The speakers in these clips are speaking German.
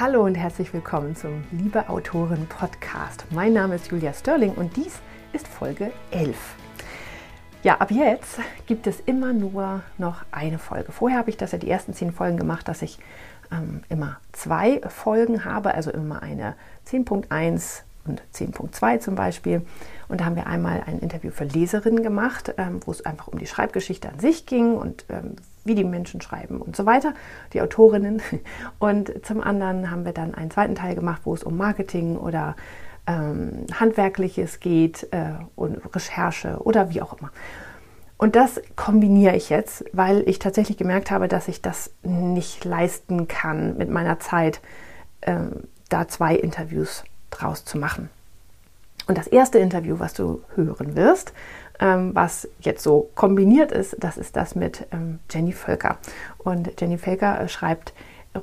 Hallo und herzlich willkommen zum Liebe Autorin Podcast. Mein Name ist Julia Sterling und dies ist Folge 11. Ja, ab jetzt gibt es immer nur noch eine Folge. Vorher habe ich das ja die ersten zehn Folgen gemacht, dass ich ähm, immer zwei Folgen habe, also immer eine 10.1 und 10.2 zum Beispiel. Und da haben wir einmal ein Interview für Leserinnen gemacht, ähm, wo es einfach um die Schreibgeschichte an sich ging und ähm, wie die Menschen schreiben und so weiter, die Autorinnen. Und zum anderen haben wir dann einen zweiten Teil gemacht, wo es um Marketing oder ähm, Handwerkliches geht äh, und Recherche oder wie auch immer. Und das kombiniere ich jetzt, weil ich tatsächlich gemerkt habe, dass ich das nicht leisten kann mit meiner Zeit, ähm, da zwei Interviews draus zu machen. Und das erste Interview, was du hören wirst, ähm, was jetzt so kombiniert ist, das ist das mit ähm, Jenny Völker. Und Jenny Völker äh, schreibt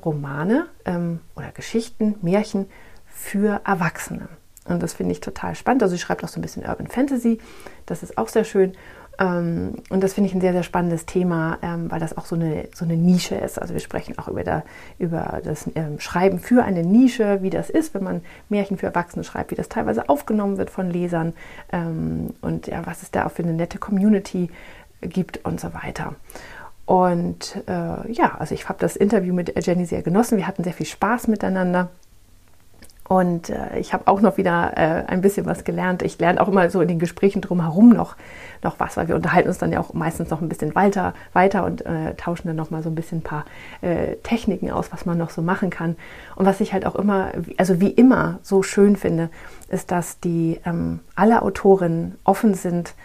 Romane ähm, oder Geschichten, Märchen für Erwachsene. Und das finde ich total spannend. Also sie schreibt auch so ein bisschen Urban Fantasy. Das ist auch sehr schön. Ähm, und das finde ich ein sehr, sehr spannendes Thema, ähm, weil das auch so eine, so eine Nische ist. Also wir sprechen auch über, der, über das ähm, Schreiben für eine Nische, wie das ist, wenn man Märchen für Erwachsene schreibt, wie das teilweise aufgenommen wird von Lesern und ja, was es da auch für eine nette Community gibt und so weiter. Und äh, ja, also ich habe das Interview mit Jenny sehr genossen. Wir hatten sehr viel Spaß miteinander. Und äh, ich habe auch noch wieder äh, ein bisschen was gelernt. Ich lerne auch immer so in den Gesprächen drumherum noch, noch was, weil wir unterhalten uns dann ja auch meistens noch ein bisschen weiter, weiter und äh, tauschen dann noch mal so ein bisschen ein paar äh, Techniken aus, was man noch so machen kann. Und was ich halt auch immer, also wie immer so schön finde, ist, dass die ähm, alle Autorinnen offen sind,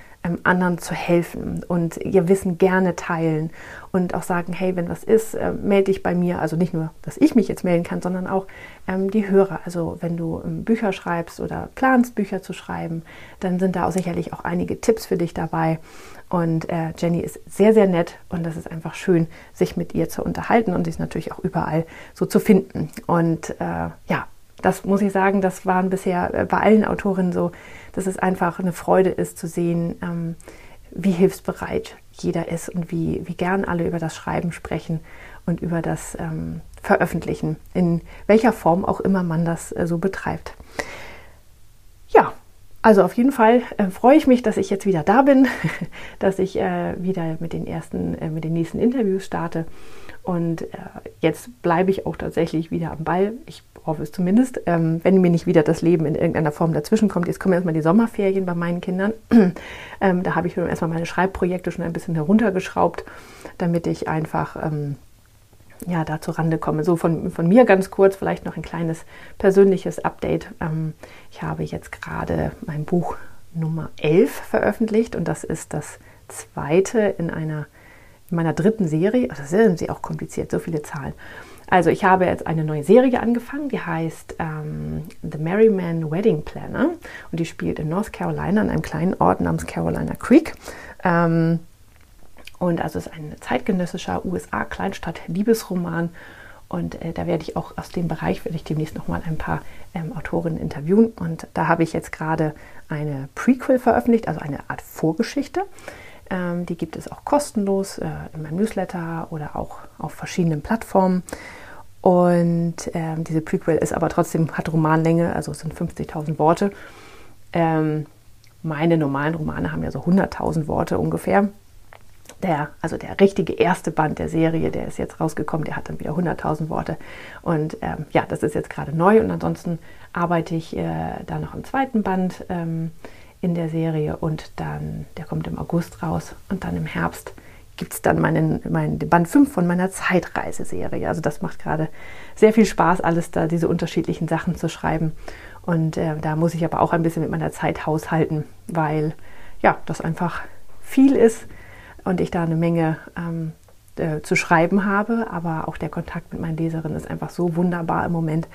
anderen zu helfen und ihr Wissen gerne teilen und auch sagen, hey, wenn was ist, äh, melde dich bei mir. Also nicht nur, dass ich mich jetzt melden kann, sondern auch ähm, die Hörer. Also wenn du ähm, Bücher schreibst oder planst, Bücher zu schreiben, dann sind da auch sicherlich auch einige Tipps für dich dabei. Und äh, Jenny ist sehr, sehr nett und das ist einfach schön, sich mit ihr zu unterhalten und sie ist natürlich auch überall so zu finden. Und äh, ja, das muss ich sagen, das waren bisher äh, bei allen Autorinnen so, dass es einfach eine Freude ist zu sehen, ähm, wie hilfsbereit jeder ist und wie, wie gern alle über das Schreiben sprechen und über das ähm, Veröffentlichen, in welcher Form auch immer man das äh, so betreibt. Ja, also auf jeden Fall äh, freue ich mich, dass ich jetzt wieder da bin, dass ich äh, wieder mit den ersten, äh, mit den nächsten Interviews starte. Und äh, jetzt bleibe ich auch tatsächlich wieder am Ball. Ich hoffe es zumindest, ähm, wenn mir nicht wieder das Leben in irgendeiner Form dazwischen kommt. Jetzt kommen erstmal die Sommerferien bei meinen Kindern. ähm, da habe ich erstmal meine Schreibprojekte schon ein bisschen heruntergeschraubt, damit ich einfach ähm, ja, da zur Rande komme. So von, von mir ganz kurz, vielleicht noch ein kleines persönliches Update. Ähm, ich habe jetzt gerade mein Buch Nummer 11 veröffentlicht und das ist das zweite in einer in meiner dritten Serie. Das sind sie auch kompliziert, so viele Zahlen. Also ich habe jetzt eine neue Serie angefangen, die heißt ähm, The Merryman Wedding Planner und die spielt in North Carolina an einem kleinen Ort namens Carolina Creek. Ähm, und also es ist ein zeitgenössischer USA-Kleinstadt-Liebesroman. Und äh, da werde ich auch aus dem Bereich, werde ich demnächst nochmal ein paar ähm, Autorinnen interviewen. Und da habe ich jetzt gerade eine Prequel veröffentlicht, also eine Art Vorgeschichte. Ähm, die gibt es auch kostenlos äh, in meinem Newsletter oder auch auf verschiedenen Plattformen. Und ähm, diese Prequel ist aber trotzdem, hat Romanlänge, also es sind 50.000 Worte. Ähm, meine normalen Romane haben ja so 100.000 Worte ungefähr. Der, also der richtige erste Band der Serie, der ist jetzt rausgekommen, der hat dann wieder 100.000 Worte. Und ähm, ja, das ist jetzt gerade neu und ansonsten arbeite ich äh, da noch im zweiten Band ähm, in der Serie und dann, der kommt im August raus und dann im Herbst gibt es dann meinen, meinen Band 5 von meiner Zeitreiseserie. Also das macht gerade sehr viel Spaß, alles da, diese unterschiedlichen Sachen zu schreiben. Und äh, da muss ich aber auch ein bisschen mit meiner Zeit haushalten, weil ja, das einfach viel ist und ich da eine Menge ähm, äh, zu schreiben habe. Aber auch der Kontakt mit meinen Leserinnen ist einfach so wunderbar im Moment.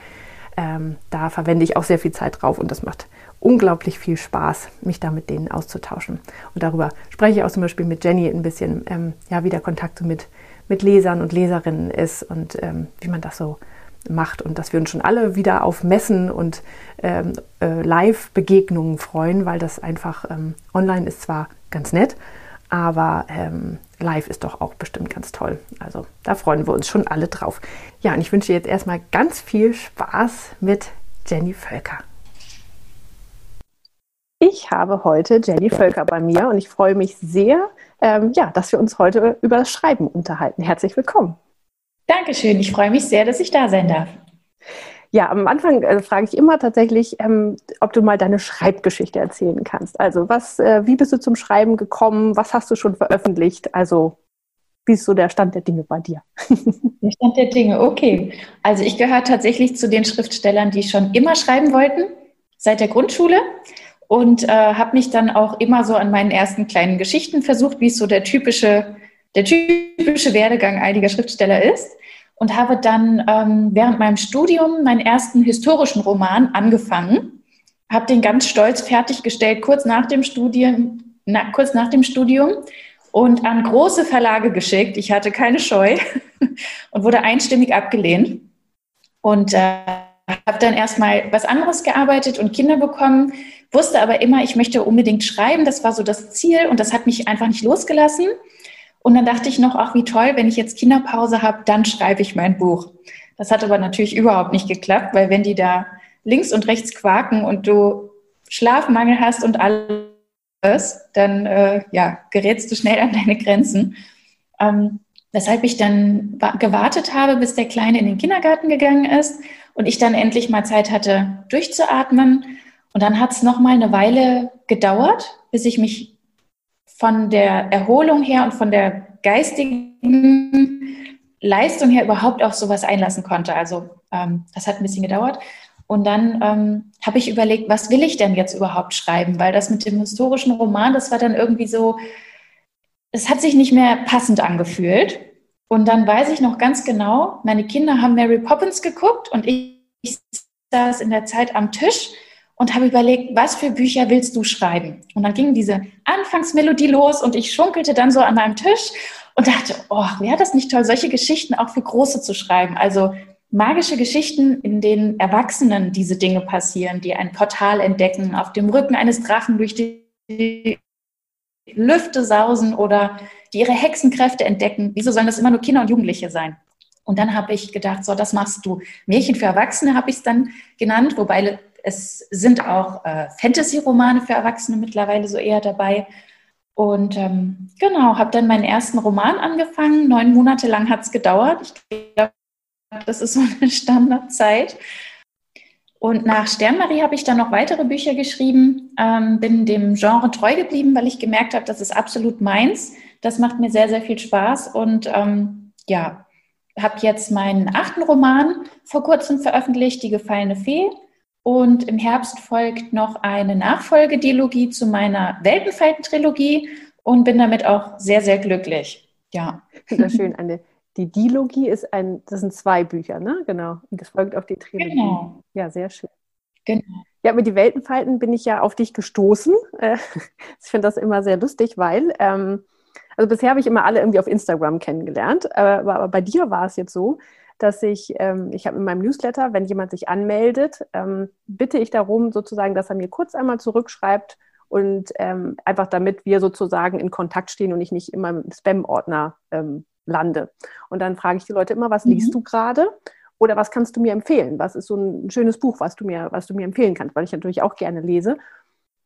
Ähm, da verwende ich auch sehr viel Zeit drauf und das macht unglaublich viel Spaß, mich da mit denen auszutauschen. Und darüber spreche ich auch zum Beispiel mit Jenny ein bisschen, ähm, ja, wie der Kontakt so mit, mit Lesern und Leserinnen ist und ähm, wie man das so macht und dass wir uns schon alle wieder auf Messen und ähm, äh, Live-Begegnungen freuen, weil das einfach ähm, online ist zwar ganz nett, aber ähm, live ist doch auch bestimmt ganz toll. Also da freuen wir uns schon alle drauf. Ja, und ich wünsche jetzt erstmal ganz viel Spaß mit Jenny Völker. Ich habe heute Jenny Völker bei mir und ich freue mich sehr, ähm, ja, dass wir uns heute über das Schreiben unterhalten. Herzlich willkommen. Dankeschön, ich freue mich sehr, dass ich da sein darf. Ja, am Anfang äh, frage ich immer tatsächlich, ähm, ob du mal deine Schreibgeschichte erzählen kannst. Also was, äh, wie bist du zum Schreiben gekommen? Was hast du schon veröffentlicht? Also wie ist so der Stand der Dinge bei dir? Der Stand der Dinge, okay. Also ich gehöre tatsächlich zu den Schriftstellern, die schon immer schreiben wollten, seit der Grundschule. Und äh, habe mich dann auch immer so an meinen ersten kleinen Geschichten versucht, wie es so der typische, der typische Werdegang einiger Schriftsteller ist. Und habe dann ähm, während meinem Studium meinen ersten historischen Roman angefangen, habe den ganz stolz fertiggestellt, kurz nach dem Studium, na, kurz nach dem Studium und an große Verlage geschickt. Ich hatte keine Scheu und wurde einstimmig abgelehnt. Und äh, habe dann erstmal was anderes gearbeitet und Kinder bekommen, wusste aber immer, ich möchte unbedingt schreiben. Das war so das Ziel und das hat mich einfach nicht losgelassen. Und dann dachte ich noch, ach wie toll, wenn ich jetzt Kinderpause habe, dann schreibe ich mein Buch. Das hat aber natürlich überhaupt nicht geklappt, weil wenn die da links und rechts quaken und du Schlafmangel hast und alles, dann äh, ja, gerätst du schnell an deine Grenzen. Ähm, weshalb ich dann gewartet habe, bis der Kleine in den Kindergarten gegangen ist und ich dann endlich mal Zeit hatte, durchzuatmen. Und dann hat es noch mal eine Weile gedauert, bis ich mich von der Erholung her und von der geistigen Leistung her überhaupt auf sowas einlassen konnte. Also ähm, das hat ein bisschen gedauert. Und dann ähm, habe ich überlegt, was will ich denn jetzt überhaupt schreiben? Weil das mit dem historischen Roman, das war dann irgendwie so, es hat sich nicht mehr passend angefühlt. Und dann weiß ich noch ganz genau, meine Kinder haben Mary Poppins geguckt und ich, ich saß in der Zeit am Tisch und habe überlegt, was für Bücher willst du schreiben? Und dann ging diese Anfangsmelodie los und ich schunkelte dann so an meinem Tisch und dachte, oh, wäre das nicht toll, solche Geschichten auch für Große zu schreiben? Also magische Geschichten, in denen Erwachsenen diese Dinge passieren, die ein Portal entdecken, auf dem Rücken eines Drachen durch die Lüfte sausen oder die ihre Hexenkräfte entdecken. Wieso sollen das immer nur Kinder und Jugendliche sein? Und dann habe ich gedacht, so, das machst du. Märchen für Erwachsene habe ich es dann genannt, wobei es sind auch äh, Fantasy-Romane für Erwachsene mittlerweile so eher dabei. Und ähm, genau, habe dann meinen ersten Roman angefangen. Neun Monate lang hat es gedauert. Ich glaube, das ist so eine Standardzeit. Und nach Sternmarie habe ich dann noch weitere Bücher geschrieben, ähm, bin dem Genre treu geblieben, weil ich gemerkt habe, das ist absolut meins. Das macht mir sehr, sehr viel Spaß. Und ähm, ja, habe jetzt meinen achten Roman vor kurzem veröffentlicht, Die gefallene Fee. Und im Herbst folgt noch eine Nachfolgedilogie zu meiner Weltenfalten-Trilogie und bin damit auch sehr, sehr glücklich. Ja. Das schön. Eine, die Dilogie ist ein, das sind zwei Bücher, ne? Genau. Und das folgt auf die Trilogie. Genau. Ja, sehr schön. Genau. Ja, mit die Weltenfalten bin ich ja auf dich gestoßen. Äh, ich finde das immer sehr lustig, weil, ähm, also bisher habe ich immer alle irgendwie auf Instagram kennengelernt, aber bei dir war es jetzt so, dass ich, ähm, ich habe in meinem Newsletter, wenn jemand sich anmeldet, ähm, bitte ich darum sozusagen, dass er mir kurz einmal zurückschreibt und ähm, einfach damit wir sozusagen in Kontakt stehen und ich nicht immer im Spam-Ordner ähm, lande. Und dann frage ich die Leute immer, was mhm. liest du gerade? Oder was kannst du mir empfehlen? Was ist so ein schönes Buch, was du mir, was du mir empfehlen kannst? Weil ich natürlich auch gerne lese.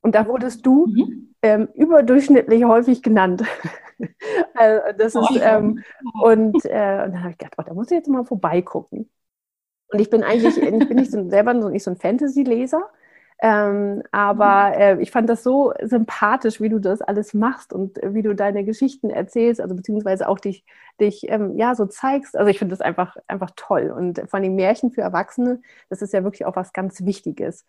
Und da wurdest du mhm. ähm, überdurchschnittlich häufig genannt. also das ist, ähm, und, äh, und dann habe ich gedacht, oh, da muss ich jetzt mal vorbeigucken. Und ich bin eigentlich, ich bin nicht so, selber nicht so ein Fantasy-Leser, ähm, aber mhm. äh, ich fand das so sympathisch, wie du das alles machst und wie du deine Geschichten erzählst, also beziehungsweise auch dich, dich ähm, ja so zeigst. Also ich finde das einfach, einfach toll. Und von den Märchen für Erwachsene, das ist ja wirklich auch was ganz Wichtiges.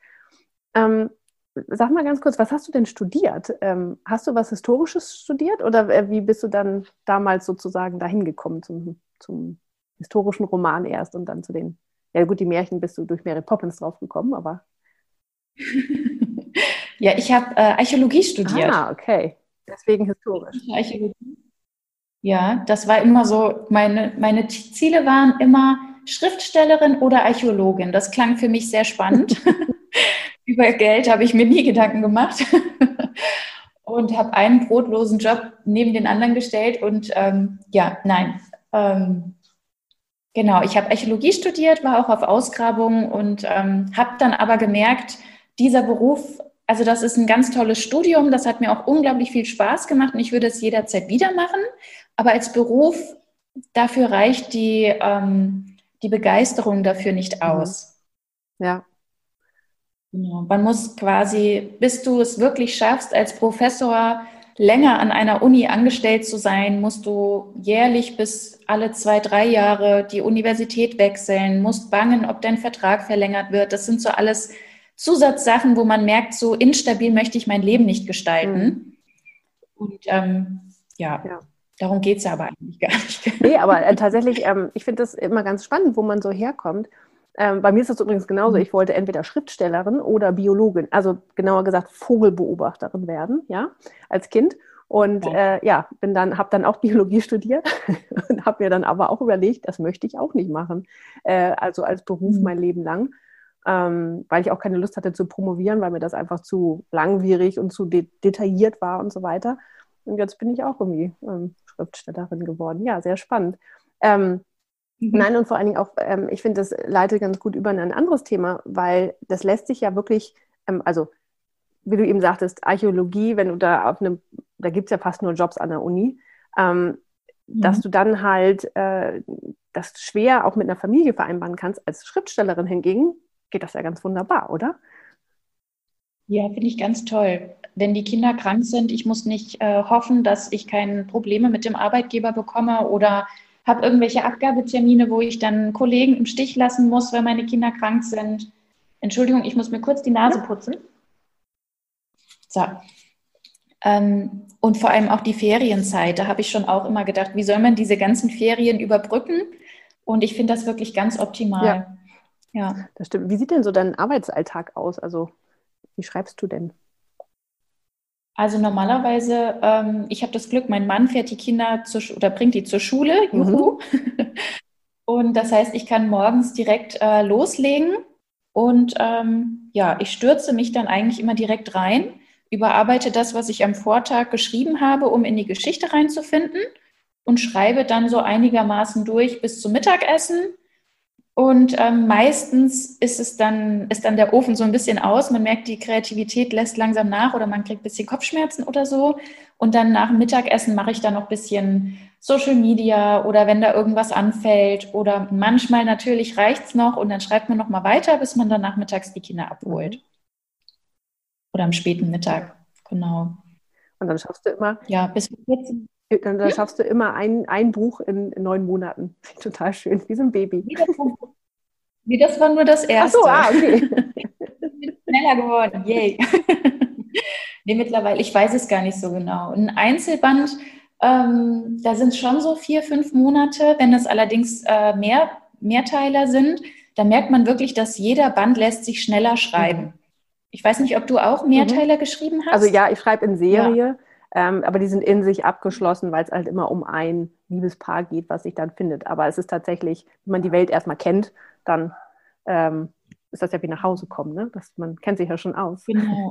Ähm, Sag mal ganz kurz, was hast du denn studiert? Ähm, hast du was Historisches studiert oder äh, wie bist du dann damals sozusagen dahin gekommen zum, zum historischen Roman erst und dann zu den, ja gut, die Märchen bist du durch Mary Poppins drauf gekommen, aber. ja, ich habe äh, Archäologie studiert. Ah, okay. Deswegen historisch. Archäologie. Ja, das war immer so, meine, meine Ziele waren immer Schriftstellerin oder Archäologin. Das klang für mich sehr spannend. über Geld habe ich mir nie Gedanken gemacht. und habe einen brotlosen Job neben den anderen gestellt. Und ähm, ja, nein. Ähm, genau, ich habe Archäologie studiert, war auch auf Ausgrabungen und ähm, habe dann aber gemerkt, dieser Beruf, also das ist ein ganz tolles Studium, das hat mir auch unglaublich viel Spaß gemacht und ich würde es jederzeit wieder machen. Aber als Beruf, dafür reicht die, ähm, die Begeisterung dafür nicht mhm. aus. Ja. Genau. Man muss quasi, bis du es wirklich schaffst, als Professor länger an einer Uni angestellt zu sein, musst du jährlich bis alle zwei, drei Jahre die Universität wechseln, musst bangen, ob dein Vertrag verlängert wird. Das sind so alles Zusatzsachen, wo man merkt, so instabil möchte ich mein Leben nicht gestalten. Mhm. Und ähm, ja. ja. Darum geht es aber eigentlich gar nicht. Nee, aber äh, tatsächlich, ähm, ich finde das immer ganz spannend, wo man so herkommt. Ähm, bei mir ist das übrigens genauso. Mhm. Ich wollte entweder Schriftstellerin oder Biologin, also genauer gesagt Vogelbeobachterin werden, ja, als Kind. Und ja, äh, ja bin dann, habe dann auch Biologie studiert und habe mir dann aber auch überlegt, das möchte ich auch nicht machen. Äh, also als Beruf mhm. mein Leben lang. Ähm, weil ich auch keine Lust hatte zu promovieren, weil mir das einfach zu langwierig und zu de detailliert war und so weiter. Und jetzt bin ich auch irgendwie ähm, Schriftstellerin geworden. Ja, sehr spannend. Ähm, mhm. Nein, und vor allen Dingen auch, ähm, ich finde, das leitet ganz gut über in ein anderes Thema, weil das lässt sich ja wirklich, ähm, also wie du eben sagtest, Archäologie, wenn du da auf einem, da gibt es ja fast nur Jobs an der Uni, ähm, mhm. dass du dann halt äh, das schwer auch mit einer Familie vereinbaren kannst. Als Schriftstellerin hingegen geht das ja ganz wunderbar, oder? Ja, finde ich ganz toll. Wenn die Kinder krank sind, ich muss nicht äh, hoffen, dass ich keine Probleme mit dem Arbeitgeber bekomme oder habe irgendwelche Abgabetermine, wo ich dann Kollegen im Stich lassen muss, weil meine Kinder krank sind. Entschuldigung, ich muss mir kurz die Nase putzen. So. Ähm, und vor allem auch die Ferienzeit. Da habe ich schon auch immer gedacht, wie soll man diese ganzen Ferien überbrücken? Und ich finde das wirklich ganz optimal. Ja. ja, das stimmt. Wie sieht denn so dein Arbeitsalltag aus? Also wie schreibst du denn? Also normalerweise, ähm, ich habe das Glück, mein Mann fährt die Kinder zur, oder bringt die zur Schule, mhm. juhu. Mhm. Und das heißt, ich kann morgens direkt äh, loslegen und ähm, ja, ich stürze mich dann eigentlich immer direkt rein, überarbeite das, was ich am Vortag geschrieben habe, um in die Geschichte reinzufinden und schreibe dann so einigermaßen durch bis zum Mittagessen und ähm, meistens ist es dann, ist dann der Ofen so ein bisschen aus. Man merkt, die Kreativität lässt langsam nach oder man kriegt ein bisschen Kopfschmerzen oder so. Und dann nach dem Mittagessen mache ich dann noch ein bisschen Social Media oder wenn da irgendwas anfällt. Oder manchmal natürlich reicht es noch und dann schreibt man noch mal weiter, bis man dann nachmittags die Kinder abholt. Oder am späten Mittag, genau. Und dann schaffst du immer. Ja, bis 14. Dann, dann schaffst du immer ein, ein Buch in, in neun Monaten. Total schön, wie so ein Baby. Wie das war nur das erste. Ach so, ah, okay. schneller geworden, yay. nee, mittlerweile, ich weiß es gar nicht so genau. Ein Einzelband, ähm, da sind es schon so vier, fünf Monate. Wenn das allerdings äh, mehr, Mehrteiler sind, dann merkt man wirklich, dass jeder Band lässt sich schneller schreiben. Mhm. Ich weiß nicht, ob du auch Mehrteiler mhm. geschrieben hast. Also ja, ich schreibe in Serie. Ja. Ähm, aber die sind in sich abgeschlossen, weil es halt immer um ein Liebespaar geht, was sich dann findet. Aber es ist tatsächlich, wenn man die Welt erstmal kennt, dann ähm, ist das ja wie nach Hause kommen. Ne? Das, man kennt sich ja schon aus. Genau.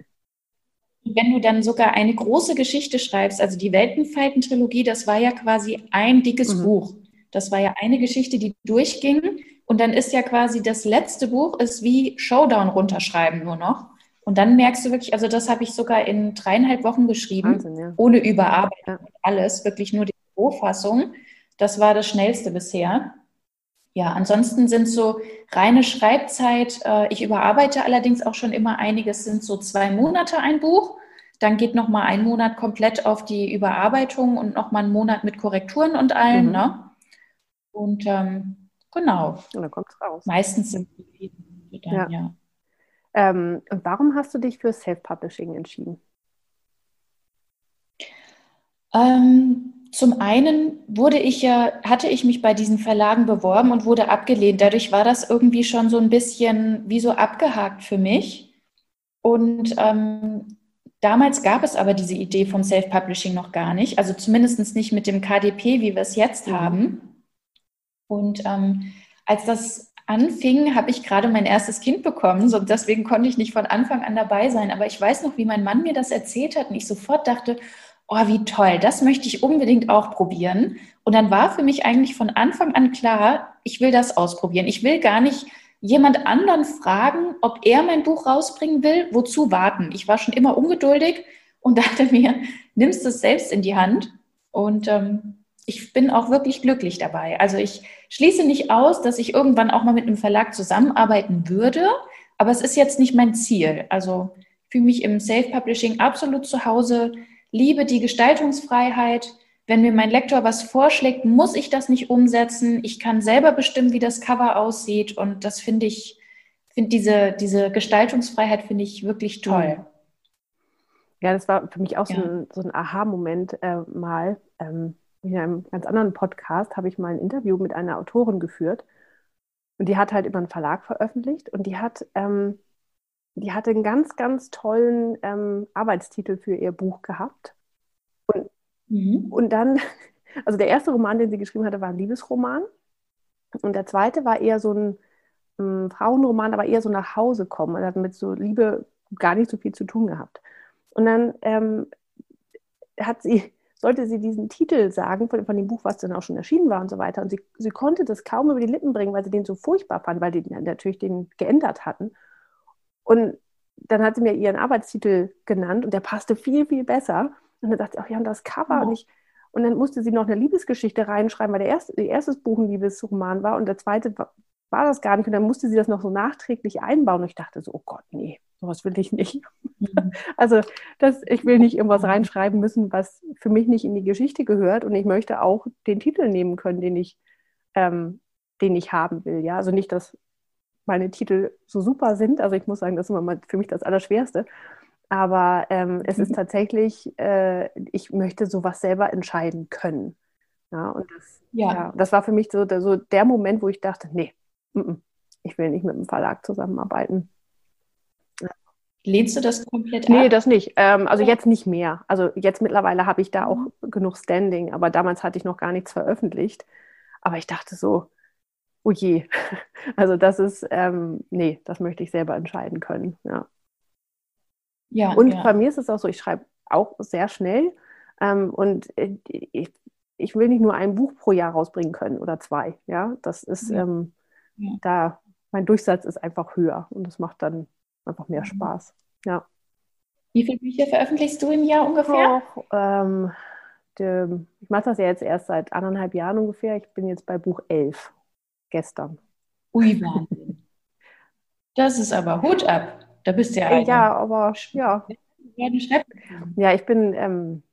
Wenn du dann sogar eine große Geschichte schreibst, also die Weltenfalten-Trilogie, das war ja quasi ein dickes mhm. Buch. Das war ja eine Geschichte, die durchging. Und dann ist ja quasi das letzte Buch ist wie Showdown runterschreiben nur noch. Und dann merkst du wirklich, also das habe ich sogar in dreieinhalb Wochen geschrieben, Wahnsinn, ja. ohne Überarbeitung, ja. alles, wirklich nur die Rohfassung. Das war das schnellste bisher. Ja, ansonsten sind so reine Schreibzeit. Äh, ich überarbeite allerdings auch schon immer einiges, sind so zwei Monate ein Buch. Dann geht noch mal ein Monat komplett auf die Überarbeitung und noch mal einen Monat mit Korrekturen und allen. Mhm. Ne? Und ähm, genau. Und dann kommt es raus. Meistens sind die dann, ja. ja. Ähm, und warum hast du dich für Self-Publishing entschieden? Ähm, zum einen wurde ich ja, hatte ich mich bei diesen Verlagen beworben und wurde abgelehnt. Dadurch war das irgendwie schon so ein bisschen wie so abgehakt für mich. Und ähm, damals gab es aber diese Idee vom Self-Publishing noch gar nicht. Also zumindest nicht mit dem KDP, wie wir es jetzt mhm. haben. Und ähm, als das anfing, habe ich gerade mein erstes Kind bekommen. So, deswegen konnte ich nicht von Anfang an dabei sein. Aber ich weiß noch, wie mein Mann mir das erzählt hat und ich sofort dachte, oh, wie toll, das möchte ich unbedingt auch probieren. Und dann war für mich eigentlich von Anfang an klar, ich will das ausprobieren. Ich will gar nicht jemand anderen fragen, ob er mein Buch rausbringen will, wozu warten. Ich war schon immer ungeduldig und dachte mir, nimmst es selbst in die Hand. Und ähm, ich bin auch wirklich glücklich dabei. Also ich schließe nicht aus, dass ich irgendwann auch mal mit einem Verlag zusammenarbeiten würde, aber es ist jetzt nicht mein Ziel. Also ich fühle mich im Self-Publishing absolut zu Hause, liebe die Gestaltungsfreiheit. Wenn mir mein Lektor was vorschlägt, muss ich das nicht umsetzen. Ich kann selber bestimmen, wie das Cover aussieht. Und das finde ich, finde diese, diese Gestaltungsfreiheit finde ich wirklich toll. Ja, das war für mich auch ja. so ein, so ein Aha-Moment äh, mal. Ähm, in einem ganz anderen Podcast habe ich mal ein Interview mit einer Autorin geführt. Und die hat halt über einen Verlag veröffentlicht und die hat, ähm, die hatte einen ganz, ganz tollen ähm, Arbeitstitel für ihr Buch gehabt. Und, mhm. und dann, also der erste Roman, den sie geschrieben hatte, war ein Liebesroman. Und der zweite war eher so ein ähm, Frauenroman, aber eher so nach Hause kommen. Er hat mit so Liebe gar nicht so viel zu tun gehabt. Und dann ähm, hat sie sollte sie diesen Titel sagen von, von, dem Buch, was dann auch schon erschienen war und so weiter. Und sie, sie konnte das kaum über die Lippen bringen, weil sie den so furchtbar fand, weil die natürlich den geändert hatten. Und dann hat sie mir ihren Arbeitstitel genannt und der passte viel, viel besser. Und dann dachte ich, ach ja, und das Cover. Oh. Und, ich, und dann musste sie noch eine Liebesgeschichte reinschreiben, weil der erste, der erste Buch ein Liebesroman war und der zweite war, das gar nicht. Und dann musste sie das noch so nachträglich einbauen. Und ich dachte so, oh Gott, nee, sowas will ich nicht. Mhm. Also das, ich will nicht irgendwas reinschreiben müssen, was für mich nicht in die Geschichte gehört. Und ich möchte auch den Titel nehmen können, den ich, ähm, den ich haben will. Ja, also nicht, dass meine Titel so super sind. Also ich muss sagen, das ist immer für mich das Allerschwerste. Aber ähm, es ist mhm. tatsächlich, äh, ich möchte sowas selber entscheiden können. Ja, und das, ja. ja. das war für mich so der, so der Moment, wo ich dachte, nee, ich will nicht mit dem Verlag zusammenarbeiten. Lehnst du das komplett ab? Nee, das nicht. Ähm, also jetzt nicht mehr. Also jetzt mittlerweile habe ich da auch mhm. genug Standing, aber damals hatte ich noch gar nichts veröffentlicht. Aber ich dachte so, oh je. Also das ist, ähm, nee, das möchte ich selber entscheiden können. Ja. ja und ja. bei mir ist es auch so, ich schreibe auch sehr schnell. Ähm, und äh, ich, ich will nicht nur ein Buch pro Jahr rausbringen können oder zwei. Ja, das ist ja. Ähm, da, mein Durchsatz ist einfach höher und das macht dann einfach mehr mhm. Spaß. Ja. Wie viele Bücher veröffentlichst du im Jahr ungefähr? Auch, ähm, de, ich mache das ja jetzt erst seit anderthalb Jahren ungefähr. Ich bin jetzt bei Buch 11, gestern. Ui, Wahnsinn. Das ist aber Hut ab. Da bist du ja eine. Ja, aber ja. Ja, ich bin ähm,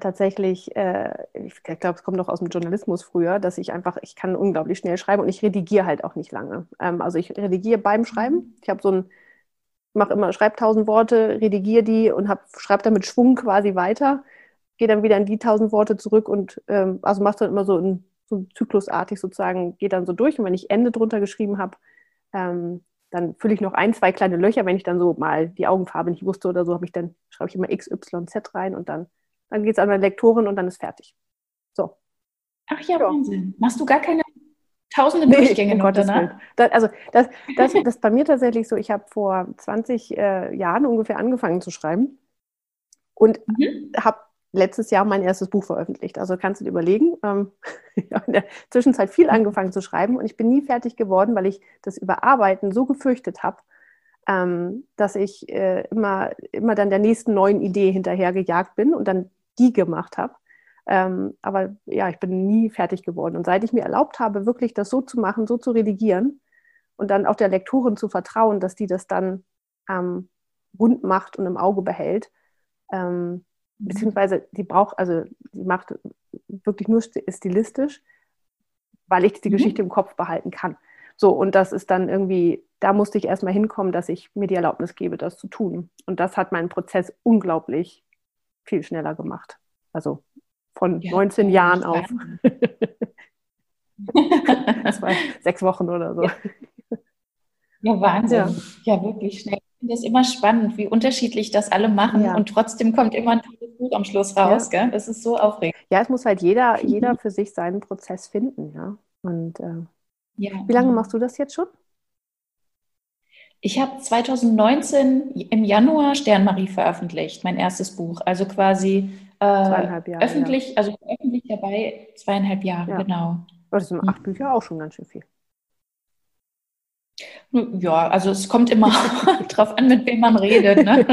tatsächlich, äh, ich glaube, es kommt noch aus dem Journalismus früher, dass ich einfach, ich kann unglaublich schnell schreiben und ich redigiere halt auch nicht lange. Ähm, also ich redigiere beim Schreiben. Ich habe so ein mache immer, schreibe tausend Worte, redigiere die und schreibe dann mit Schwung quasi weiter, gehe dann wieder in die tausend Worte zurück und ähm, also mache dann immer so, in, so zyklusartig sozusagen, gehe dann so durch und wenn ich Ende drunter geschrieben habe, ähm, dann fülle ich noch ein, zwei kleine Löcher, wenn ich dann so mal die Augenfarbe nicht wusste oder so, habe ich dann, schreibe ich immer X, Y, Z rein und dann, dann geht es an meine Lektorin und dann ist fertig. So. Ach ja, Wahnsinn. Machst du gar keine tausende nee, Durchgänge noch danach. Das, also das, das, das ist bei mir tatsächlich so, ich habe vor 20 äh, Jahren ungefähr angefangen zu schreiben und mhm. habe letztes Jahr mein erstes Buch veröffentlicht. Also kannst du dir überlegen, ähm, ich habe in der Zwischenzeit viel angefangen zu schreiben und ich bin nie fertig geworden, weil ich das Überarbeiten so gefürchtet habe, ähm, dass ich äh, immer, immer dann der nächsten neuen Idee hinterhergejagt bin und dann die gemacht habe. Ähm, aber ja, ich bin nie fertig geworden. Und seit ich mir erlaubt habe, wirklich das so zu machen, so zu redigieren und dann auch der Lektorin zu vertrauen, dass die das dann ähm, rund macht und im Auge behält, ähm, mhm. beziehungsweise die braucht, also die macht wirklich nur stilistisch, weil ich die mhm. Geschichte im Kopf behalten kann. So, und das ist dann irgendwie, da musste ich erstmal hinkommen, dass ich mir die Erlaubnis gebe, das zu tun. Und das hat meinen Prozess unglaublich viel schneller gemacht. Also von ja, 19 Jahren auf. das war sechs Wochen oder so. Ja, ja Wahnsinn. Ja. ja. wirklich schnell. Ich finde das immer spannend, wie unterschiedlich das alle machen und trotzdem kommt immer ein tolles Buch am Schluss raus. Gell? Das ist so aufregend. Ja, es muss halt jeder, jeder für sich seinen Prozess finden. Ja. Und äh, Ja. Wie lange machst du das jetzt schon? Ich habe 2019 im Januar Sternmarie veröffentlicht, mein erstes Buch. Also quasi äh, Jahre, öffentlich, ja. also öffentlich dabei zweieinhalb Jahre, ja. genau. Aber das sind hm. acht Bücher auch schon ganz schön viel. Ja, also es kommt immer drauf an, mit wem man redet. Ne?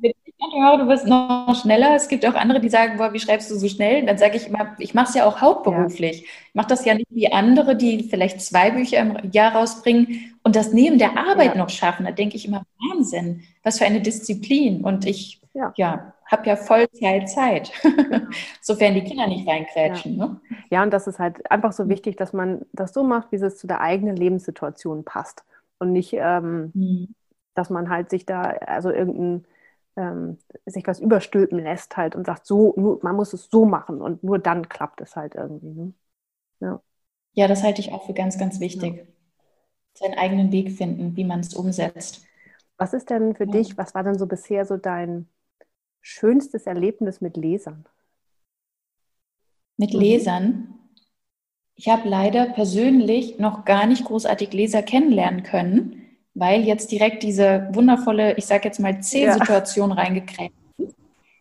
ja, du bist noch schneller. Es gibt auch andere, die sagen, boah, wie schreibst du so schnell? Dann sage ich immer, ich mache es ja auch hauptberuflich. Ja. Ich mache das ja nicht wie andere, die vielleicht zwei Bücher im Jahr rausbringen und das neben der Arbeit ja. noch schaffen. Da denke ich immer, Wahnsinn, was für eine Disziplin. Und ich ja, ja habe ja Vollzeit Zeit, genau. sofern die Kinder nicht reinkrätschen. Ja. Ne? ja, und das ist halt einfach so wichtig, dass man das so macht, wie es zu der eigenen Lebenssituation passt. Und nicht, ähm, mhm. dass man halt sich da, also irgendein ähm, sich was überstülpen lässt halt und sagt, so, nur, man muss es so machen und nur dann klappt es halt irgendwie. Ne? Ja. ja, das halte ich auch für ganz, ganz wichtig. Ja. Seinen eigenen Weg finden, wie man es umsetzt. Was ist denn für ja. dich, was war denn so bisher so dein schönstes Erlebnis mit Lesern? Mit mhm. Lesern? Ich habe leider persönlich noch gar nicht großartig Leser kennenlernen können weil jetzt direkt diese wundervolle, ich sage jetzt mal C-Situation ja. reingekrämt ist.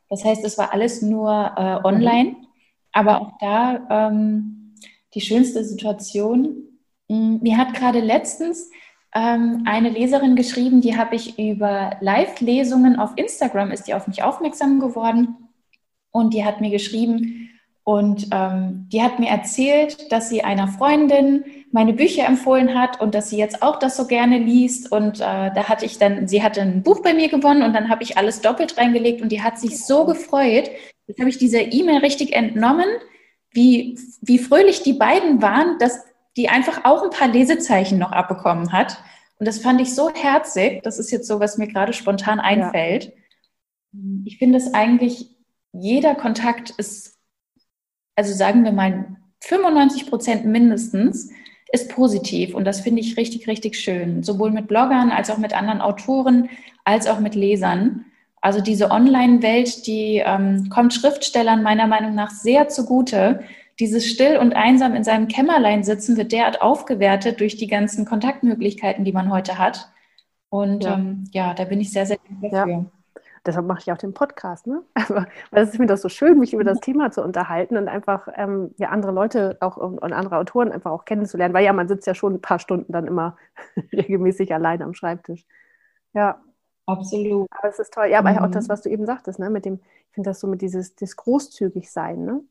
Das heißt, es war alles nur äh, mhm. online, mhm. aber auch da ähm, die schönste Situation. Hm, mir hat gerade letztens ähm, eine Leserin geschrieben, die habe ich über Live-Lesungen auf Instagram, ist die auf mich aufmerksam geworden und die hat mir geschrieben, und ähm, die hat mir erzählt, dass sie einer Freundin meine Bücher empfohlen hat und dass sie jetzt auch das so gerne liest. Und äh, da hatte ich dann, sie hatte ein Buch bei mir gewonnen und dann habe ich alles doppelt reingelegt und die hat sich so gefreut. Jetzt habe ich dieser E-Mail richtig entnommen, wie, wie fröhlich die beiden waren, dass die einfach auch ein paar Lesezeichen noch abbekommen hat. Und das fand ich so herzig. Das ist jetzt so, was mir gerade spontan einfällt. Ja. Ich finde es eigentlich, jeder Kontakt ist also sagen wir mal 95 Prozent mindestens, ist positiv. Und das finde ich richtig, richtig schön. Sowohl mit Bloggern als auch mit anderen Autoren, als auch mit Lesern. Also diese Online-Welt, die ähm, kommt Schriftstellern meiner Meinung nach sehr zugute. Dieses still und einsam in seinem Kämmerlein sitzen wird derart aufgewertet durch die ganzen Kontaktmöglichkeiten, die man heute hat. Und ja, ähm, ja da bin ich sehr, sehr dankbar. Ja. Deshalb mache ich auch den Podcast, ne? Aber weil es ist mir das so schön, mich über das Thema zu unterhalten und einfach ähm, ja, andere Leute auch und, und, andere Autoren einfach auch kennenzulernen, weil ja, man sitzt ja schon ein paar Stunden dann immer regelmäßig allein am Schreibtisch. Ja. Absolut. Aber es ist toll. Ja, aber mhm. auch das, was du eben sagtest, ne? Mit dem, ich finde das so mit dieses, dieses großzügig sein, ne?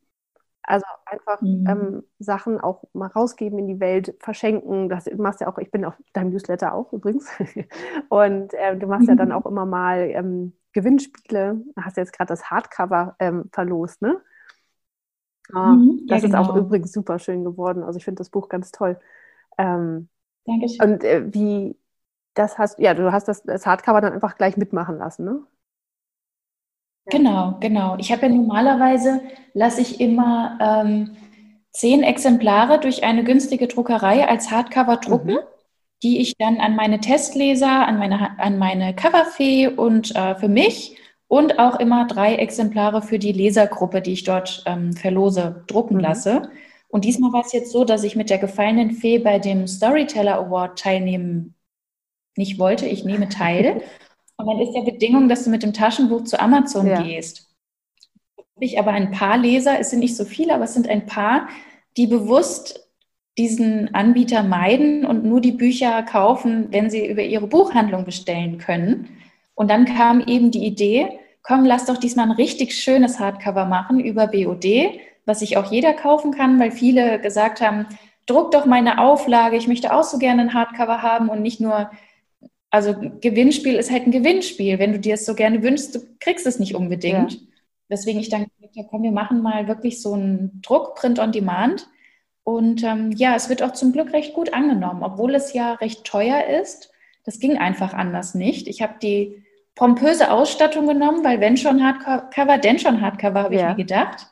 Also einfach mhm. ähm, Sachen auch mal rausgeben in die Welt, verschenken. Das machst ja auch, ich bin auf deinem Newsletter auch übrigens. Und äh, du machst mhm. ja dann auch immer mal ähm, Gewinnspiele. Du hast jetzt gerade das Hardcover ähm, verlost, ne? Ah, mhm, das ja, ist genau. auch übrigens super schön geworden. Also ich finde das Buch ganz toll. Ähm, Dankeschön. Und äh, wie das hast, ja, du hast das, das Hardcover dann einfach gleich mitmachen lassen, ne? Genau, genau. Ich habe ja normalerweise, lasse ich immer ähm, zehn Exemplare durch eine günstige Druckerei als Hardcover drucken. Mhm die ich dann an meine Testleser, an meine, an meine Coverfee und äh, für mich und auch immer drei Exemplare für die Lesergruppe, die ich dort ähm, verlose, drucken mhm. lasse. Und diesmal war es jetzt so, dass ich mit der gefallenen Fee bei dem Storyteller Award teilnehmen nicht wollte. Ich nehme teil. Und dann ist ja Bedingung, dass du mit dem Taschenbuch zu Amazon ja. gehst. Ich aber ein paar Leser, es sind nicht so viele, aber es sind ein paar, die bewusst diesen Anbieter meiden und nur die Bücher kaufen, wenn sie über ihre Buchhandlung bestellen können. Und dann kam eben die Idee, komm, lass doch diesmal ein richtig schönes Hardcover machen über BOD, was sich auch jeder kaufen kann, weil viele gesagt haben, druck doch meine Auflage, ich möchte auch so gerne ein Hardcover haben und nicht nur, also Gewinnspiel ist halt ein Gewinnspiel. Wenn du dir es so gerne wünschst, du kriegst es nicht unbedingt. Ja. Deswegen ich dann gesagt habe, komm, wir machen mal wirklich so einen Druck, Print on Demand und ähm, ja, es wird auch zum Glück recht gut angenommen, obwohl es ja recht teuer ist. Das ging einfach anders nicht. Ich habe die pompöse Ausstattung genommen, weil wenn schon Hardcover, denn schon Hardcover, habe ja. ich mir gedacht.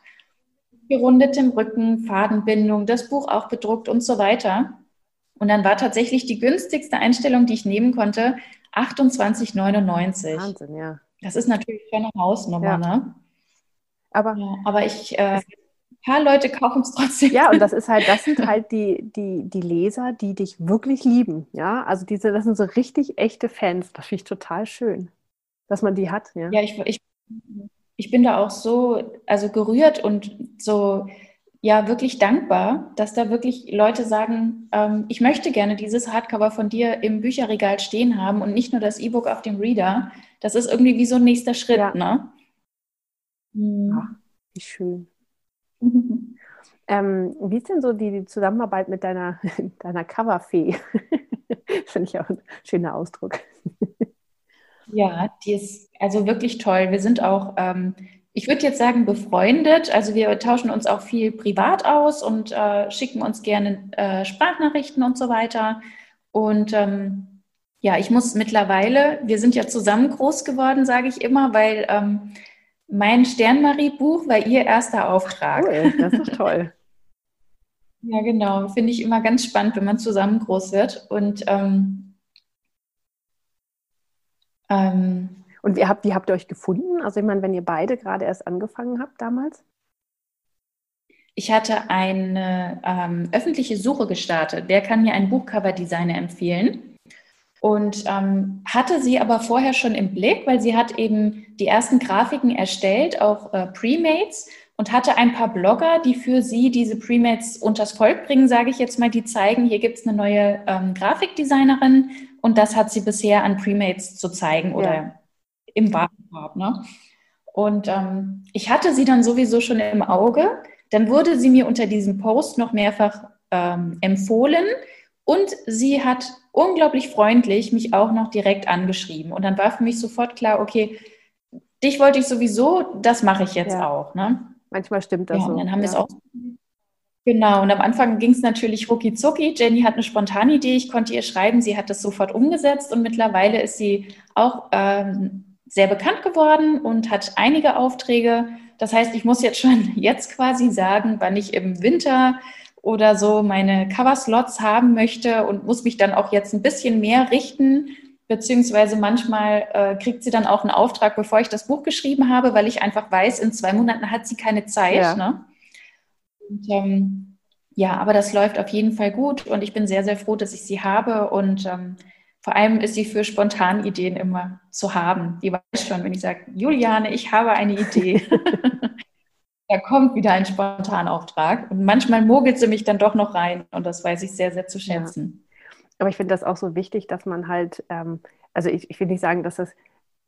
Gerundet im Rücken, Fadenbindung, das Buch auch bedruckt und so weiter. Und dann war tatsächlich die günstigste Einstellung, die ich nehmen konnte, 28,99. Wahnsinn, ja. Das ist natürlich schon eine Hausnummer, ja. ne? Aber, ja, aber ich. Äh, paar Leute kaufen es trotzdem. Ja, und das ist halt, das sind halt die, die, die Leser, die dich wirklich lieben. Ja, also diese, das sind so richtig echte Fans. Das finde ich total schön, dass man die hat. Ja, ja ich, ich, ich bin da auch so, also gerührt und so, ja, wirklich dankbar, dass da wirklich Leute sagen, ähm, ich möchte gerne dieses Hardcover von dir im Bücherregal stehen haben und nicht nur das E-Book auf dem Reader. Das ist irgendwie wie so ein nächster Schritt, ja. ne? Mhm. Ach, wie schön. Ähm, wie ist denn so die, die Zusammenarbeit mit deiner, deiner Coverfee? Finde ich auch ein schöner Ausdruck. ja, die ist also wirklich toll. Wir sind auch, ähm, ich würde jetzt sagen, befreundet. Also wir tauschen uns auch viel privat aus und äh, schicken uns gerne äh, Sprachnachrichten und so weiter. Und ähm, ja, ich muss mittlerweile, wir sind ja zusammen groß geworden, sage ich immer, weil ähm, mein Sternmarie-Buch war ihr erster Auftrag. Cool, das ist toll. Ja, genau. Finde ich immer ganz spannend, wenn man zusammen groß wird. Und, ähm, ähm, und wie habt, wie habt ihr euch gefunden? Also ich meine, wenn ihr beide gerade erst angefangen habt damals? Ich hatte eine ähm, öffentliche Suche gestartet. Wer kann mir einen Buchcover-Designer empfehlen? und ähm, hatte sie aber vorher schon im Blick, weil sie hat eben die ersten Grafiken erstellt, auch äh, Premates und hatte ein paar Blogger, die für sie diese Premates unters Volk bringen, sage ich jetzt mal, die zeigen, hier gibt es eine neue ähm, Grafikdesignerin und das hat sie bisher an Premates zu zeigen oder ja. im Warenkorb. Ne? Und ähm, ich hatte sie dann sowieso schon im Auge. Dann wurde sie mir unter diesem Post noch mehrfach ähm, empfohlen und sie hat unglaublich freundlich mich auch noch direkt angeschrieben. Und dann war für mich sofort klar, okay, dich wollte ich sowieso, das mache ich jetzt ja. auch. Ne? Manchmal stimmt das ja, so. Und dann haben ja. wir es auch. Genau, und am Anfang ging es natürlich rucki zucki. Jenny hat eine spontane Idee, ich konnte ihr schreiben, sie hat das sofort umgesetzt und mittlerweile ist sie auch ähm, sehr bekannt geworden und hat einige Aufträge. Das heißt, ich muss jetzt schon jetzt quasi sagen, wann ich im Winter oder so meine Cover-Slots haben möchte und muss mich dann auch jetzt ein bisschen mehr richten, beziehungsweise manchmal äh, kriegt sie dann auch einen Auftrag, bevor ich das Buch geschrieben habe, weil ich einfach weiß, in zwei Monaten hat sie keine Zeit. Ja. Ne? Und, ähm, ja, aber das läuft auf jeden Fall gut und ich bin sehr, sehr froh, dass ich sie habe und ähm, vor allem ist sie für spontane Ideen immer zu haben. Die weiß schon, wenn ich sage, Juliane, ich habe eine Idee. da kommt wieder ein Spontanauftrag. Und manchmal mogelt sie mich dann doch noch rein und das weiß ich sehr, sehr zu schätzen. Aber ich finde das auch so wichtig, dass man halt, ähm, also ich, ich will nicht sagen, dass das,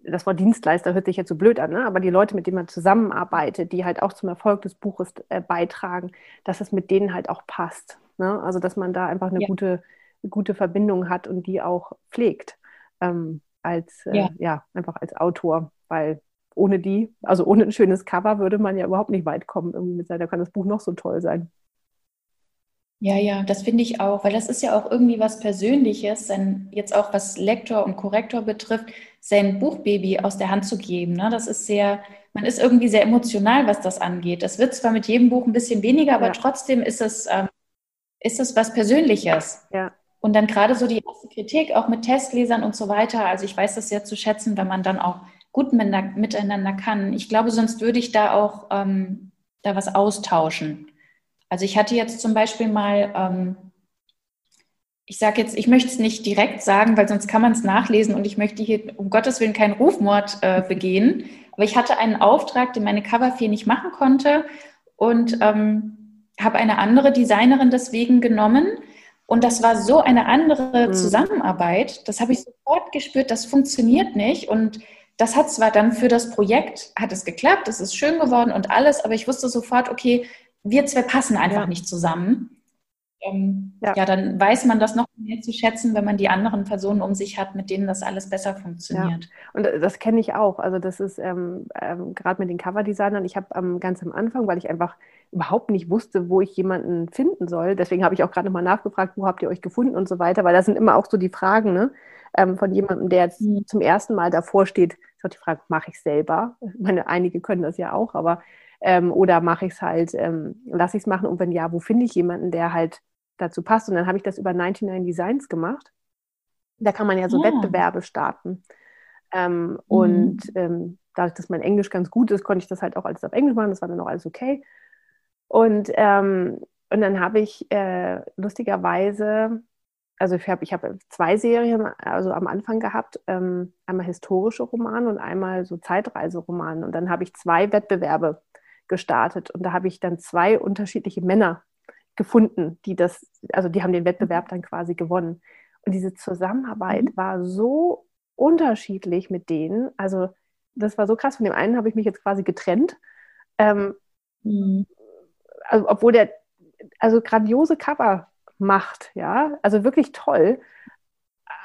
das Wort Dienstleister hört sich jetzt so blöd an, ne? aber die Leute, mit denen man zusammenarbeitet, die halt auch zum Erfolg des Buches äh, beitragen, dass es mit denen halt auch passt. Ne? Also dass man da einfach eine ja. gute, gute Verbindung hat und die auch pflegt. Ähm, als, äh, ja. ja, einfach als Autor, weil ohne die, also ohne ein schönes Cover, würde man ja überhaupt nicht weit kommen. Irgendwie mit seiner, kann das Buch noch so toll sein. Ja, ja, das finde ich auch, weil das ist ja auch irgendwie was Persönliches, sein, jetzt auch was Lektor und Korrektor betrifft, sein Buchbaby aus der Hand zu geben. Ne? Das ist sehr, man ist irgendwie sehr emotional, was das angeht. Das wird zwar mit jedem Buch ein bisschen weniger, aber ja. trotzdem ist es, ähm, ist es was Persönliches. Ja. Und dann gerade so die erste Kritik, auch mit Testlesern und so weiter. Also ich weiß das sehr zu schätzen, wenn man dann auch gut miteinander kann. Ich glaube, sonst würde ich da auch ähm, da was austauschen. Also ich hatte jetzt zum Beispiel mal, ähm, ich sage jetzt, ich möchte es nicht direkt sagen, weil sonst kann man es nachlesen und ich möchte hier um Gottes Willen keinen Rufmord äh, begehen. Aber ich hatte einen Auftrag, den meine Coverfee nicht machen konnte und ähm, habe eine andere Designerin deswegen genommen. Und das war so eine andere mhm. Zusammenarbeit. Das habe ich sofort gespürt, das funktioniert nicht. Und das hat zwar dann für das Projekt, hat es geklappt, es ist schön geworden und alles, aber ich wusste sofort, okay, wir zwei passen einfach ja. nicht zusammen. Ähm, ja. ja. dann weiß man das noch mehr zu schätzen, wenn man die anderen Personen um sich hat, mit denen das alles besser funktioniert. Ja. Und äh, das kenne ich auch. Also das ist ähm, ähm, gerade mit den Cover-Designern. Ich habe ähm, ganz am Anfang, weil ich einfach überhaupt nicht wusste, wo ich jemanden finden soll. Deswegen habe ich auch gerade nochmal nachgefragt, wo habt ihr euch gefunden und so weiter, weil das sind immer auch so die Fragen, ne? ähm, von jemandem, der jetzt mhm. zum ersten Mal davor steht, ist auch die Frage, mache ich selber? Ich meine, einige können das ja auch, aber ähm, oder mache ich es halt, ähm, lasse ich es machen und wenn ja, wo finde ich jemanden, der halt dazu passt? Und dann habe ich das über 99 Designs gemacht. Da kann man ja so ja. Wettbewerbe starten. Ähm, mhm. Und ähm, dadurch, dass mein Englisch ganz gut ist, konnte ich das halt auch alles auf Englisch machen. Das war dann auch alles okay. Und, ähm, und dann habe ich äh, lustigerweise, also ich habe ich hab zwei Serien also am Anfang gehabt, ähm, einmal historische Romane und einmal so Zeitreiseromane. Und dann habe ich zwei Wettbewerbe gestartet und da habe ich dann zwei unterschiedliche Männer gefunden, die das, also die haben den Wettbewerb dann quasi gewonnen. Und diese Zusammenarbeit mhm. war so unterschiedlich mit denen. Also das war so krass. Von dem einen habe ich mich jetzt quasi getrennt. Ähm, mhm. also, obwohl der also grandiose Cover macht, ja, also wirklich toll.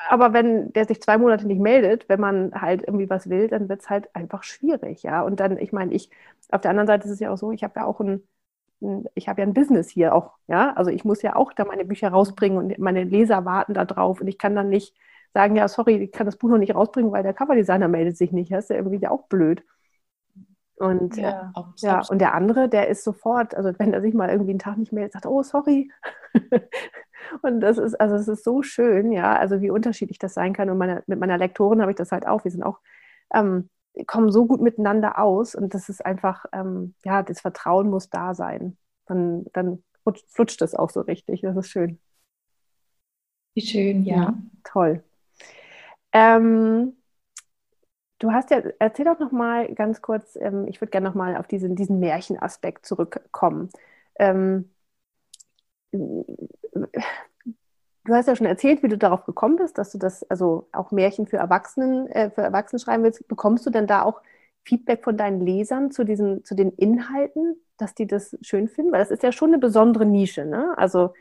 Aber wenn der sich zwei Monate nicht meldet, wenn man halt irgendwie was will, dann wird es halt einfach schwierig, ja. Und dann, ich meine, ich, auf der anderen Seite ist es ja auch so, ich habe ja auch ein, ich habe ja ein Business hier auch, ja. Also ich muss ja auch da meine Bücher rausbringen und meine Leser warten da drauf und ich kann dann nicht sagen, ja, sorry, ich kann das Buch noch nicht rausbringen, weil der Coverdesigner meldet sich nicht. Das ist ja irgendwie auch blöd. Und ja, äh, ja, und der andere, der ist sofort, also wenn er sich mal irgendwie einen Tag nicht meldet, sagt, oh, sorry. und das ist, also es ist so schön, ja, also wie unterschiedlich das sein kann. Und meine, mit meiner Lektorin habe ich das halt auch. Wir sind auch, ähm, kommen so gut miteinander aus und das ist einfach, ähm, ja, das Vertrauen muss da sein. Dann, dann flutscht es auch so richtig. Das ist schön. Wie schön, ja. ja toll. Ähm, du hast ja, erzähl doch noch mal ganz kurz, ähm, ich würde gerne noch mal auf diesen, diesen Märchenaspekt zurückkommen. Ähm, du hast ja schon erzählt, wie du darauf gekommen bist, dass du das, also auch Märchen für Erwachsenen, äh, für Erwachsene schreiben willst. Bekommst du denn da auch Feedback von deinen Lesern zu diesen, zu den Inhalten, dass die das schön finden? Weil das ist ja schon eine besondere Nische, ne? Also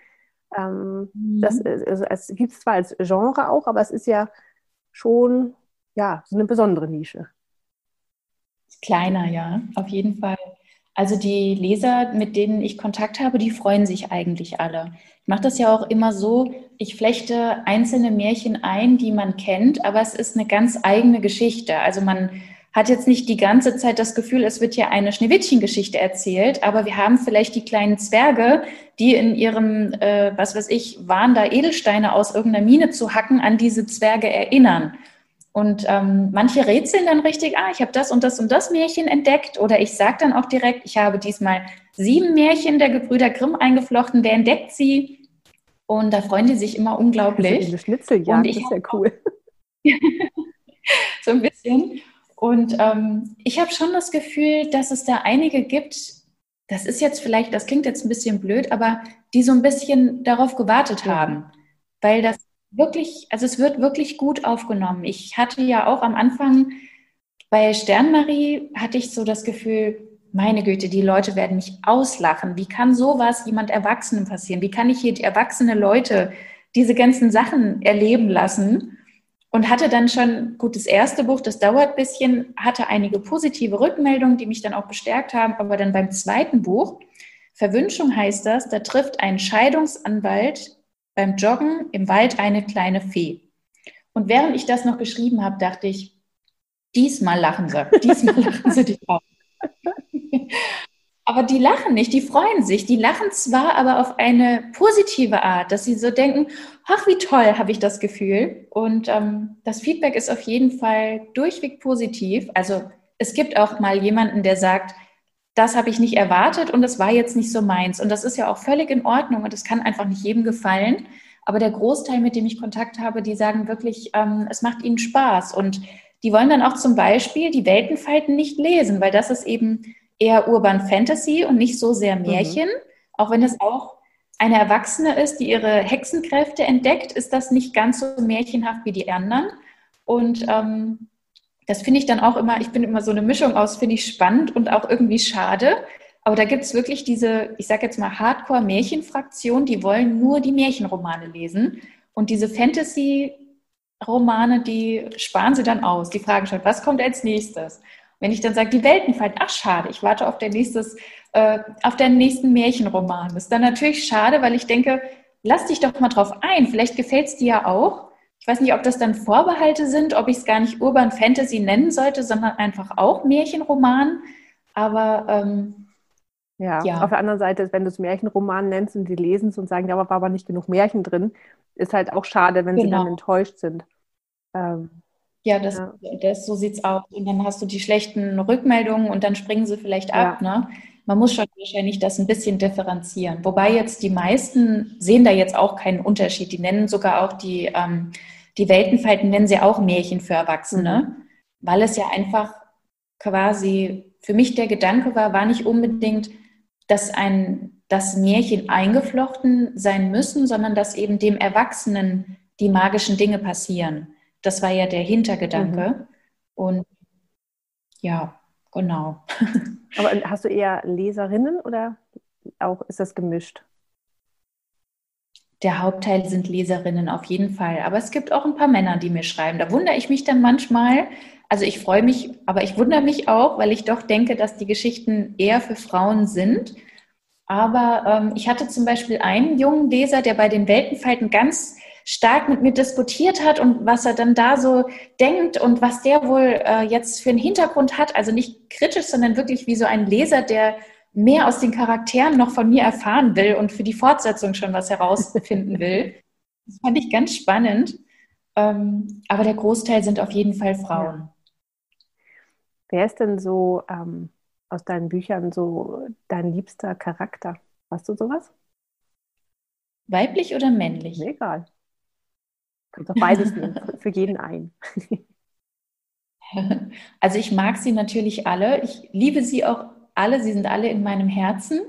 ähm, mhm. das, also, es gibt es zwar als Genre auch, aber es ist ja schon ja, so eine besondere Nische. Kleiner, ja, auf jeden Fall. Also die Leser, mit denen ich Kontakt habe, die freuen sich eigentlich alle. Ich mache das ja auch immer so, ich flechte einzelne Märchen ein, die man kennt, aber es ist eine ganz eigene Geschichte. Also man hat jetzt nicht die ganze Zeit das Gefühl, es wird ja eine Schneewittchen-Geschichte erzählt, aber wir haben vielleicht die kleinen Zwerge, die in ihrem, äh, was weiß ich, Wahn da Edelsteine aus irgendeiner Mine zu hacken, an diese Zwerge erinnern. Und ähm, manche rätseln dann richtig, ah, ich habe das und das und das Märchen entdeckt. Oder ich sage dann auch direkt, ich habe diesmal sieben Märchen der Gebrüder Grimm eingeflochten. Wer entdeckt sie? Und da freuen die sich immer unglaublich. Also Schnitzeljagd, das ist ja cool. so ein bisschen. Und ähm, ich habe schon das Gefühl, dass es da einige gibt, das ist jetzt vielleicht, das klingt jetzt ein bisschen blöd, aber die so ein bisschen darauf gewartet haben, weil das wirklich, also es wird wirklich gut aufgenommen. Ich hatte ja auch am Anfang bei Sternmarie hatte ich so das Gefühl, meine Güte, die Leute werden mich auslachen. Wie kann sowas jemand Erwachsenen passieren? Wie kann ich hier die erwachsene Leute diese ganzen Sachen erleben lassen? und hatte dann schon, gut, das erste Buch, das dauert ein bisschen, hatte einige positive Rückmeldungen, die mich dann auch bestärkt haben, aber dann beim zweiten Buch, Verwünschung heißt das, da trifft ein Scheidungsanwalt beim Joggen im Wald eine kleine Fee. Und während ich das noch geschrieben habe, dachte ich, diesmal lachen sie, diesmal lachen sie die Frau. Aber die lachen nicht, die freuen sich. Die lachen zwar, aber auf eine positive Art, dass sie so denken, ach, wie toll, habe ich das Gefühl. Und ähm, das Feedback ist auf jeden Fall durchweg positiv. Also es gibt auch mal jemanden, der sagt, das habe ich nicht erwartet und das war jetzt nicht so meins. Und das ist ja auch völlig in Ordnung und es kann einfach nicht jedem gefallen. Aber der Großteil, mit dem ich Kontakt habe, die sagen wirklich, ähm, es macht ihnen Spaß. Und die wollen dann auch zum Beispiel die Weltenfalten nicht lesen, weil das ist eben eher Urban Fantasy und nicht so sehr mhm. Märchen. Mhm. Auch wenn es auch eine Erwachsene ist, die ihre Hexenkräfte entdeckt, ist das nicht ganz so märchenhaft wie die anderen. Und ähm, das finde ich dann auch immer, ich bin immer so eine Mischung aus, finde ich spannend und auch irgendwie schade. Aber da gibt es wirklich diese, ich sage jetzt mal, Hardcore-Märchenfraktion, die wollen nur die Märchenromane lesen. Und diese Fantasy-Romane, die sparen sie dann aus. Die fragen schon, was kommt als nächstes? Wenn ich dann sage, die Welten fallen, ach schade, ich warte auf, der nächstes, äh, auf den nächsten Märchenroman. Das ist dann natürlich schade, weil ich denke, lass dich doch mal drauf ein, vielleicht gefällt es dir ja auch. Ich weiß nicht, ob das dann Vorbehalte sind, ob ich es gar nicht Urban Fantasy nennen sollte, sondern einfach auch Märchenroman. Aber ähm, ja. ja. auf der anderen Seite, wenn du es Märchenroman nennst und die lesen es und sagen, ja, aber war aber nicht genug Märchen drin, ist halt auch schade, wenn genau. sie dann genau. enttäuscht sind. Ähm, ja, das, ja. das so sieht's aus. Und dann hast du die schlechten Rückmeldungen und dann springen sie vielleicht ab. Ja. Ne? Man muss schon wahrscheinlich das ein bisschen differenzieren. Wobei jetzt die meisten sehen da jetzt auch keinen Unterschied. Die nennen sogar auch die, ähm, die Weltenfalten, nennen sie auch Märchen für Erwachsene, mhm. weil es ja einfach quasi für mich der Gedanke war, war nicht unbedingt, dass ein das Märchen eingeflochten sein müssen, sondern dass eben dem Erwachsenen die magischen Dinge passieren. Das war ja der Hintergedanke. Mhm. Und ja, genau. Aber hast du eher Leserinnen oder auch ist das gemischt? Der Hauptteil sind Leserinnen auf jeden Fall. Aber es gibt auch ein paar Männer, die mir schreiben. Da wundere ich mich dann manchmal. Also ich freue mich, aber ich wundere mich auch, weil ich doch denke, dass die Geschichten eher für Frauen sind. Aber ähm, ich hatte zum Beispiel einen jungen Leser, der bei den Weltenfalten ganz stark mit mir diskutiert hat und was er dann da so denkt und was der wohl äh, jetzt für einen Hintergrund hat. Also nicht kritisch, sondern wirklich wie so ein Leser, der mehr aus den Charakteren noch von mir erfahren will und für die Fortsetzung schon was herausfinden will. Das fand ich ganz spannend. Ähm, aber der Großteil sind auf jeden Fall Frauen. Ja. Wer ist denn so ähm, aus deinen Büchern so dein liebster Charakter? Hast du sowas? Weiblich oder männlich? Egal. Kannst doch beides nehmen, für jeden ein. Also ich mag sie natürlich alle. Ich liebe sie auch alle. Sie sind alle in meinem Herzen.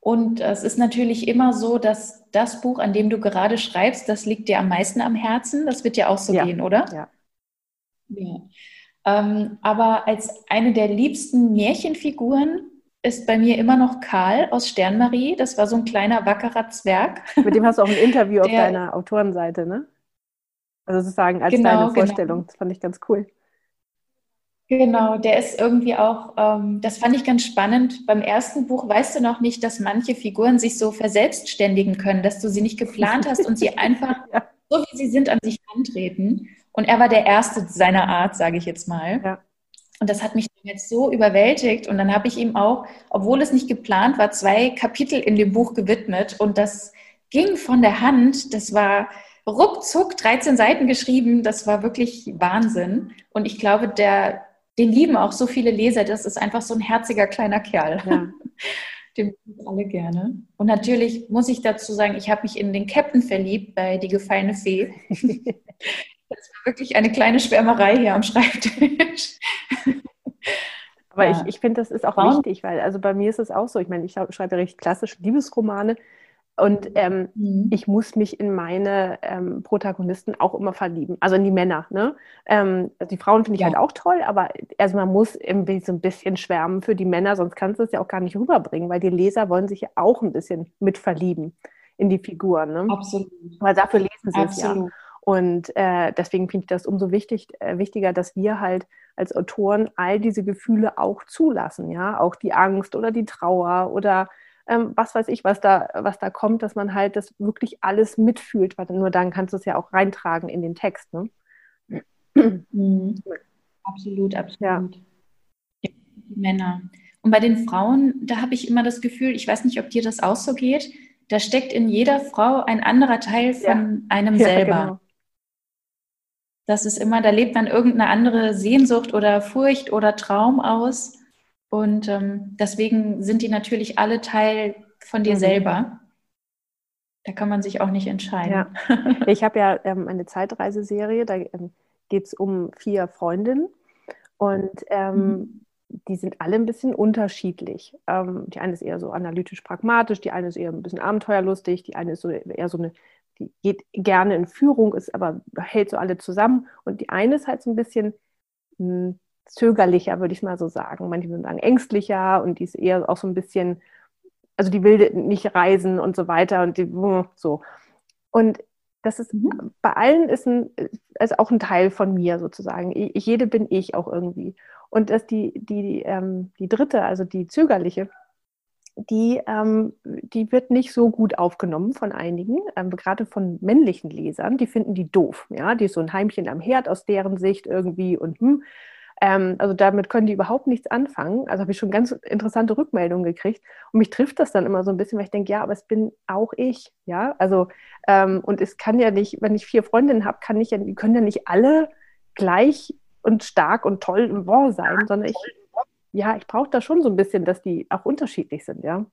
Und es ist natürlich immer so, dass das Buch, an dem du gerade schreibst, das liegt dir am meisten am Herzen. Das wird ja auch so ja. gehen, oder? Ja. ja. Ähm, aber als eine der liebsten Märchenfiguren ist bei mir immer noch Karl aus Sternmarie. Das war so ein kleiner, wackerer Zwerg. Mit dem hast du auch ein Interview auf deiner Autorenseite, ne? Also sozusagen als genau, deine genau. Vorstellung. Das fand ich ganz cool. Genau, der ist irgendwie auch, ähm, das fand ich ganz spannend. Beim ersten Buch weißt du noch nicht, dass manche Figuren sich so verselbstständigen können, dass du sie nicht geplant hast und sie einfach ja. so wie sie sind an sich antreten. Und er war der Erste seiner Art, sage ich jetzt mal. Ja. Und das hat mich jetzt so überwältigt. Und dann habe ich ihm auch, obwohl es nicht geplant war, zwei Kapitel in dem Buch gewidmet. Und das ging von der Hand. Das war ruckzuck 13 Seiten geschrieben. Das war wirklich Wahnsinn. Und ich glaube, der, den lieben auch so viele Leser. Das ist einfach so ein herziger kleiner Kerl. Ja. Den alle gerne. Und natürlich muss ich dazu sagen, ich habe mich in den Captain verliebt bei Die gefallene Fee. Das war wirklich eine kleine Schwärmerei hier am Schreibtisch. Aber ja. ich, ich finde, das ist auch wichtig, weil also bei mir ist es auch so. Ich meine, ich schreibe recht klassische Liebesromane und ähm, mhm. ich muss mich in meine ähm, Protagonisten auch immer verlieben, also in die Männer. Ne? Ähm, also die Frauen finde ich ja. halt auch toll, aber also man muss irgendwie so ein bisschen schwärmen für die Männer, sonst kannst du es ja auch gar nicht rüberbringen, weil die Leser wollen sich ja auch ein bisschen mit verlieben in die Figuren. Ne? Absolut. Weil dafür lesen sie es ja. Und äh, deswegen finde ich das umso wichtig, äh, wichtiger, dass wir halt als Autoren all diese Gefühle auch zulassen, ja, auch die Angst oder die Trauer oder ähm, was weiß ich, was da, was da kommt, dass man halt das wirklich alles mitfühlt, weil nur dann kannst du es ja auch reintragen in den Text. Ne? Mhm. Absolut, absolut. Ja. Ja, die Männer. Und bei den Frauen, da habe ich immer das Gefühl, ich weiß nicht, ob dir das auch so geht, da steckt in jeder Frau ein anderer Teil von ja. einem selber. Genau. Das ist immer, da lebt man irgendeine andere Sehnsucht oder Furcht oder Traum aus. Und ähm, deswegen sind die natürlich alle Teil von dir mhm. selber. Da kann man sich auch nicht entscheiden. Ja. Ich habe ja ähm, eine Zeitreiseserie, da ähm, geht es um vier Freundinnen und ähm, mhm. die sind alle ein bisschen unterschiedlich. Ähm, die eine ist eher so analytisch-pragmatisch, die eine ist eher ein bisschen abenteuerlustig, die eine ist so eher so eine die geht gerne in Führung, ist aber hält so alle zusammen. Und die eine ist halt so ein bisschen mh, hm, zögerlicher, würde ich mal so sagen. Manche würden sagen ängstlicher und die ist eher auch so ein bisschen, also die will nicht reisen und so weiter und die, so. Und das ist mhm. bei allen ist, ein, ist auch ein Teil von mir sozusagen. Ich, jede bin ich auch irgendwie. Und dass die, die, ähm, die dritte, also die zögerliche, die, ähm, die wird nicht so gut aufgenommen von einigen, ähm, gerade von männlichen Lesern. Die finden die doof. Ja? Die ist so ein Heimchen am Herd aus deren Sicht irgendwie und hm. Ähm, also damit können die überhaupt nichts anfangen. Also habe ich schon ganz interessante Rückmeldungen gekriegt. Und mich trifft das dann immer so ein bisschen, weil ich denke, ja, aber es bin auch ich. Ja, also ähm, und es kann ja nicht, wenn ich vier Freundinnen habe, kann ich ja, die können ja nicht alle gleich und stark und toll und wow sein, sondern ich ja, ich brauche da schon so ein bisschen, dass die auch unterschiedlich sind, ja.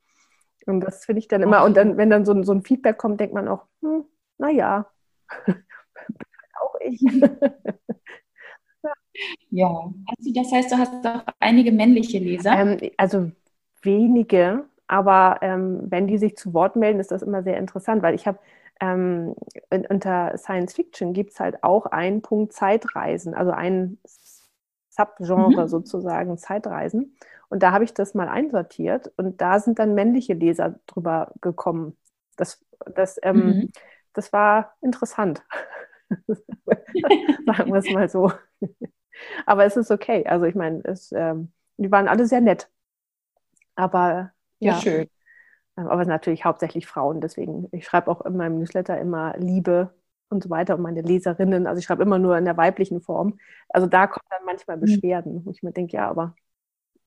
Und das finde ich dann immer, und dann, wenn dann so ein, so ein Feedback kommt, denkt man auch, hm, naja, auch ich. ja, also das heißt, du hast auch einige männliche Leser? Ähm, also wenige, aber ähm, wenn die sich zu Wort melden, ist das immer sehr interessant, weil ich habe ähm, unter Science Fiction gibt es halt auch einen Punkt Zeitreisen, also ein Subgenre mhm. sozusagen Zeitreisen. Und da habe ich das mal einsortiert und da sind dann männliche Leser drüber gekommen. Das, das, ähm, mhm. das war interessant. Sagen wir es mal so. Aber es ist okay. Also ich meine, es, ähm, die waren alle sehr nett. Aber ja, ja schön. Aber natürlich hauptsächlich Frauen. Deswegen, ich schreibe auch in meinem Newsletter immer Liebe und so weiter und meine Leserinnen. Also ich schreibe immer nur in der weiblichen Form. Also da kommen dann manchmal mhm. Beschwerden, wo ich mir denke, ja, aber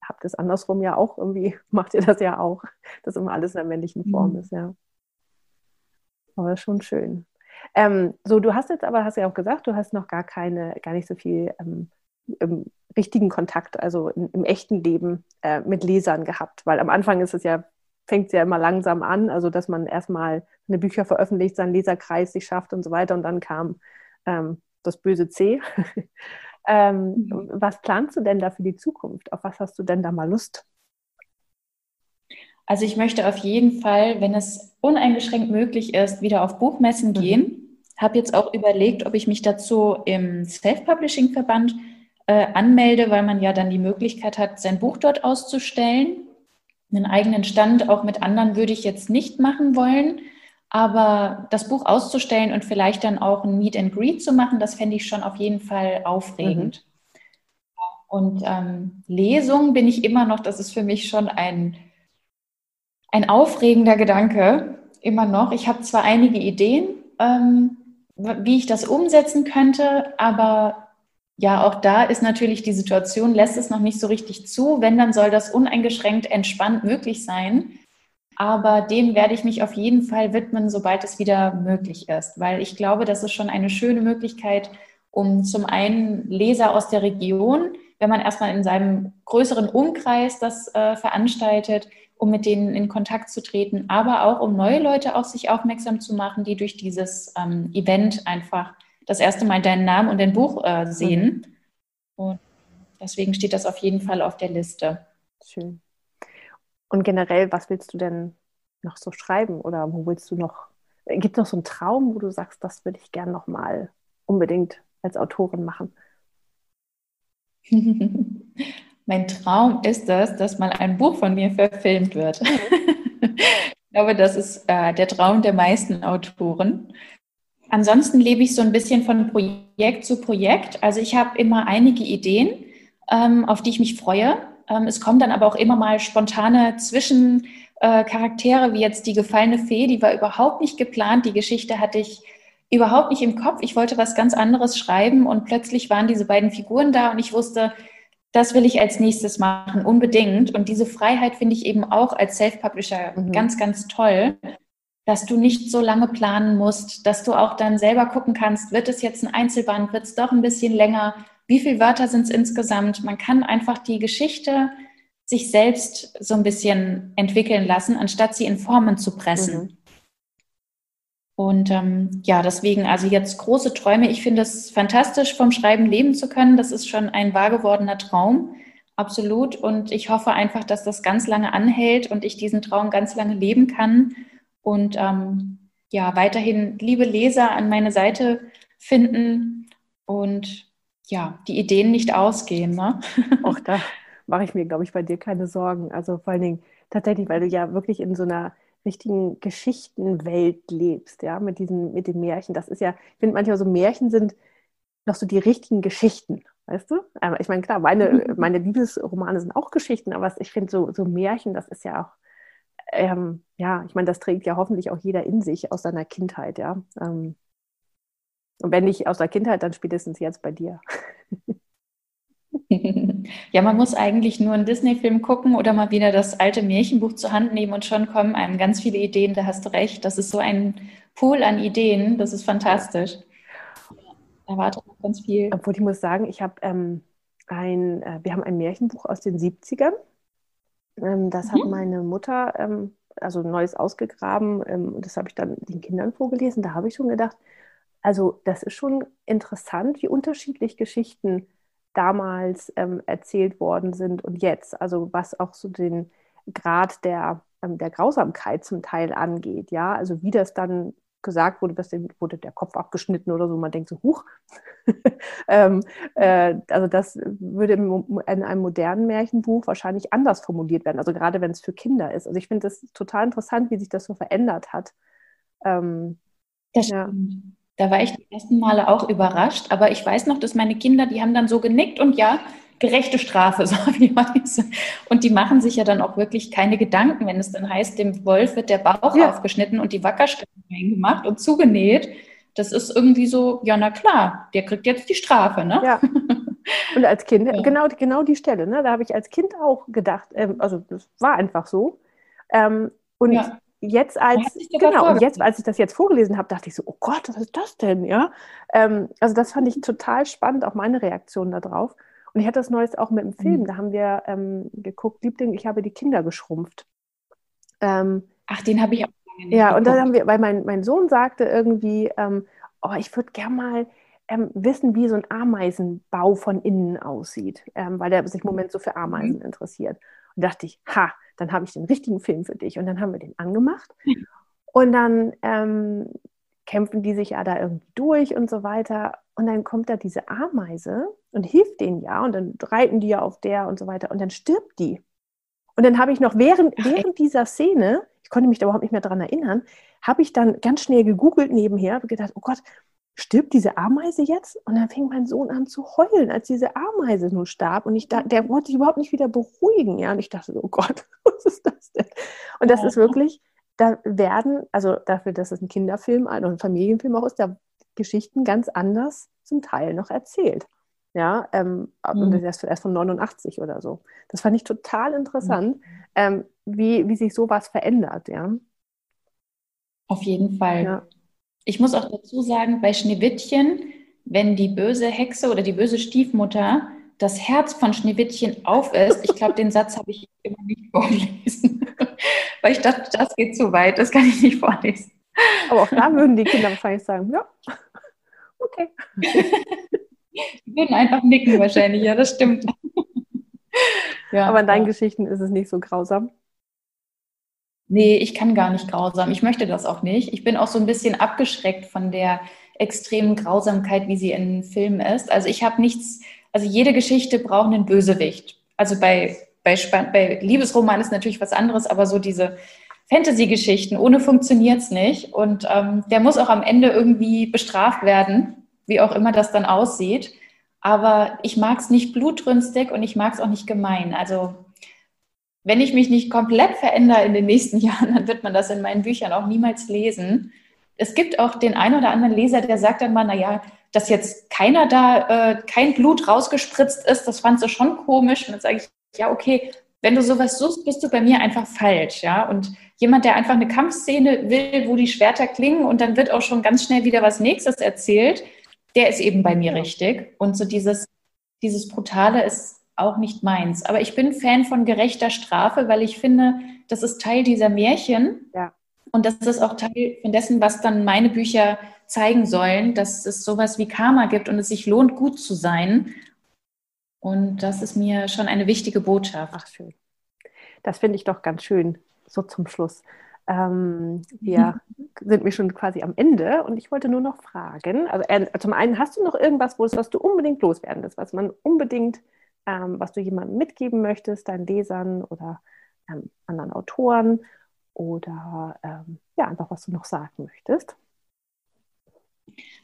habt ihr es andersrum ja auch irgendwie, macht ihr das ja auch, dass immer alles in der männlichen Form mhm. ist, ja. Aber schon schön. Ähm, so, du hast jetzt aber, hast ja auch gesagt, du hast noch gar keine, gar nicht so viel ähm, im richtigen Kontakt, also in, im echten Leben äh, mit Lesern gehabt, weil am Anfang ist es ja fängt es ja immer langsam an, also dass man erstmal eine Bücher veröffentlicht, seinen Leserkreis sich schafft und so weiter. Und dann kam ähm, das böse C. ähm, mhm. Was planst du denn da für die Zukunft? Auf was hast du denn da mal Lust? Also ich möchte auf jeden Fall, wenn es uneingeschränkt möglich ist, wieder auf Buchmessen mhm. gehen. Habe jetzt auch überlegt, ob ich mich dazu im Self-Publishing-Verband äh, anmelde, weil man ja dann die Möglichkeit hat, sein Buch dort auszustellen einen eigenen Stand auch mit anderen würde ich jetzt nicht machen wollen. Aber das Buch auszustellen und vielleicht dann auch ein Meet and Greet zu machen, das fände ich schon auf jeden Fall aufregend. Mhm. Und ähm, Lesung bin ich immer noch, das ist für mich schon ein, ein aufregender Gedanke, immer noch. Ich habe zwar einige Ideen, ähm, wie ich das umsetzen könnte, aber ja, auch da ist natürlich die Situation, lässt es noch nicht so richtig zu. Wenn, dann soll das uneingeschränkt entspannt möglich sein. Aber dem werde ich mich auf jeden Fall widmen, sobald es wieder möglich ist, weil ich glaube, das ist schon eine schöne Möglichkeit, um zum einen Leser aus der Region, wenn man erstmal in seinem größeren Umkreis das äh, veranstaltet, um mit denen in Kontakt zu treten, aber auch um neue Leute auf sich aufmerksam zu machen, die durch dieses ähm, Event einfach das erste Mal deinen Namen und dein Buch äh, sehen. Mhm. Und deswegen steht das auf jeden Fall auf der Liste. Schön. Und generell, was willst du denn noch so schreiben oder wo willst du noch, gibt es noch so einen Traum, wo du sagst, das würde ich gern noch mal unbedingt als Autorin machen? mein Traum ist es, dass mal ein Buch von mir verfilmt wird. ich glaube, das ist äh, der Traum der meisten Autoren. Ansonsten lebe ich so ein bisschen von Projekt zu Projekt. Also ich habe immer einige Ideen, ähm, auf die ich mich freue. Ähm, es kommen dann aber auch immer mal spontane Zwischencharaktere, äh, wie jetzt die gefallene Fee, die war überhaupt nicht geplant. Die Geschichte hatte ich überhaupt nicht im Kopf. Ich wollte was ganz anderes schreiben und plötzlich waren diese beiden Figuren da und ich wusste, das will ich als nächstes machen, unbedingt. Und diese Freiheit finde ich eben auch als Self-Publisher mhm. ganz, ganz toll dass du nicht so lange planen musst, dass du auch dann selber gucken kannst, wird es jetzt ein Einzelband, wird es doch ein bisschen länger, wie viele Wörter sind es insgesamt. Man kann einfach die Geschichte sich selbst so ein bisschen entwickeln lassen, anstatt sie in Formen zu pressen. Mhm. Und ähm, ja, deswegen, also jetzt große Träume. Ich finde es fantastisch, vom Schreiben leben zu können. Das ist schon ein wahr gewordener Traum. Absolut. Und ich hoffe einfach, dass das ganz lange anhält und ich diesen Traum ganz lange leben kann und ähm, ja, weiterhin liebe Leser an meine Seite finden und ja, die Ideen nicht ausgehen. Ne? Auch da mache ich mir, glaube ich, bei dir keine Sorgen. Also vor allen Dingen tatsächlich, weil du ja wirklich in so einer richtigen Geschichtenwelt lebst, ja, mit diesen, mit den Märchen. Das ist ja, ich finde manchmal so Märchen sind noch so die richtigen Geschichten, weißt du? Aber ich meine, klar, meine, meine Liebesromane sind auch Geschichten, aber ich finde so, so Märchen, das ist ja auch ähm, ja, ich meine, das trägt ja hoffentlich auch jeder in sich aus seiner Kindheit, ja. Ähm, und wenn nicht aus der Kindheit, dann spätestens jetzt bei dir. Ja, man muss eigentlich nur einen Disney-Film gucken oder mal wieder das alte Märchenbuch zur Hand nehmen und schon kommen einem ganz viele Ideen. Da hast du recht. Das ist so ein Pool an Ideen. Das ist fantastisch. Da wartet noch ganz viel. Obwohl ich muss sagen, ich habe ähm, ein, äh, wir haben ein Märchenbuch aus den 70ern. Ähm, das mhm. hat meine Mutter ähm, also Neues ausgegraben ähm, und das habe ich dann den Kindern vorgelesen. Da habe ich schon gedacht, also das ist schon interessant, wie unterschiedlich Geschichten damals ähm, erzählt worden sind und jetzt. Also was auch so den Grad der, ähm, der Grausamkeit zum Teil angeht. Ja, also wie das dann gesagt wurde, dass dem wurde der Kopf abgeschnitten oder so. Man denkt so, huch. ähm, äh, also das würde in einem modernen Märchenbuch wahrscheinlich anders formuliert werden. Also gerade wenn es für Kinder ist. Also ich finde das total interessant, wie sich das so verändert hat. Ähm, das stimmt. Ja. Da war ich die ersten Male auch überrascht, aber ich weiß noch, dass meine Kinder, die haben dann so genickt und ja, gerechte Strafe, so wie man es. Und die machen sich ja dann auch wirklich keine Gedanken, wenn es dann heißt, dem Wolf wird der Bauch ja. aufgeschnitten und die Wackerstelle gemacht und zugenäht. Das ist irgendwie so, ja, na klar, der kriegt jetzt die Strafe, ne? Ja. Und als Kind, ja. genau, genau die Stelle, ne? Da habe ich als Kind auch gedacht, ähm, also das war einfach so. Ähm, und ja. Jetzt als genau, und jetzt, als ich das jetzt vorgelesen habe, dachte ich so, oh Gott, was ist das denn? Ja. Ähm, also das fand ich total spannend, auch meine Reaktion darauf. Und ich hatte das Neues auch mit dem Film. Mhm. Da haben wir ähm, geguckt, Liebling, ich habe die Kinder geschrumpft. Ähm, Ach, den habe ich auch. Ja, und dann haben wir, weil mein, mein Sohn sagte irgendwie, ähm, oh, ich würde gerne mal ähm, wissen, wie so ein Ameisenbau von innen aussieht, ähm, weil er sich im Moment so für Ameisen mhm. interessiert. Und dachte ich, ha, dann habe ich den richtigen Film für dich. Und dann haben wir den angemacht. Und dann ähm, kämpfen die sich ja da irgendwie durch und so weiter. Und dann kommt da diese Ameise und hilft denen ja und dann reiten die ja auf der und so weiter und dann stirbt die. Und dann habe ich noch während, während dieser Szene, ich konnte mich da überhaupt nicht mehr dran erinnern, habe ich dann ganz schnell gegoogelt nebenher und gedacht, oh Gott, stirbt diese Ameise jetzt? Und dann fing mein Sohn an zu heulen, als diese Ameise nun starb. Und ich da, der wollte sich überhaupt nicht wieder beruhigen. Ja? Und ich dachte, oh Gott, was ist das denn? Und das ist wirklich, da werden, also dafür, dass es ein Kinderfilm oder ein Familienfilm auch ist, da Geschichten ganz anders zum Teil noch erzählt. Ja, ähm, mhm. und das ist erst von 89 oder so. Das fand ich total interessant, mhm. ähm, wie, wie sich sowas verändert, ja. Auf jeden Fall. Ja. Ich muss auch dazu sagen, bei Schneewittchen, wenn die böse Hexe oder die böse Stiefmutter das Herz von Schneewittchen auf ist, ich glaube, den Satz habe ich immer nicht vorgelesen. Weil ich dachte, das geht zu weit, das kann ich nicht vorlesen. Aber auch da würden die Kinder wahrscheinlich sagen, ja, okay. Die würden einfach nicken wahrscheinlich, ja, das stimmt. Ja, Aber in deinen ja. Geschichten ist es nicht so grausam. Nee, ich kann gar nicht grausam. Ich möchte das auch nicht. Ich bin auch so ein bisschen abgeschreckt von der extremen Grausamkeit, wie sie in Filmen ist. Also ich habe nichts, also jede Geschichte braucht einen Bösewicht. Also bei bei, bei Liebesroman ist natürlich was anderes, aber so diese Fantasy-Geschichten, ohne funktioniert es nicht. Und ähm, der muss auch am Ende irgendwie bestraft werden, wie auch immer das dann aussieht. Aber ich mag es nicht blutrünstig und ich mag es auch nicht gemein. Also wenn ich mich nicht komplett verändere in den nächsten Jahren, dann wird man das in meinen Büchern auch niemals lesen. Es gibt auch den einen oder anderen Leser, der sagt dann mal, naja, dass jetzt keiner da, äh, kein Blut rausgespritzt ist, das fand sie schon komisch. Und dann sage ich, ja, okay, wenn du sowas suchst, bist du bei mir einfach falsch, ja. Und jemand, der einfach eine Kampfszene will, wo die Schwerter klingen und dann wird auch schon ganz schnell wieder was Nächstes erzählt, der ist eben bei mir richtig. Und so dieses, dieses Brutale ist auch nicht meins. Aber ich bin Fan von gerechter Strafe, weil ich finde, das ist Teil dieser Märchen. Ja. Und das ist auch Teil von dessen, was dann meine Bücher zeigen sollen, dass es sowas wie Karma gibt und es sich lohnt, gut zu sein und das ist mir schon eine wichtige Botschaft. Ach, schön. Das finde ich doch ganz schön, so zum Schluss. Ähm, wir sind mir schon quasi am Ende und ich wollte nur noch fragen. Also, äh, zum einen, hast du noch irgendwas, was du unbedingt loswerden willst, was man unbedingt, ähm, was du jemandem mitgeben möchtest, deinen Lesern oder ähm, anderen Autoren oder ähm, ja, einfach was du noch sagen möchtest?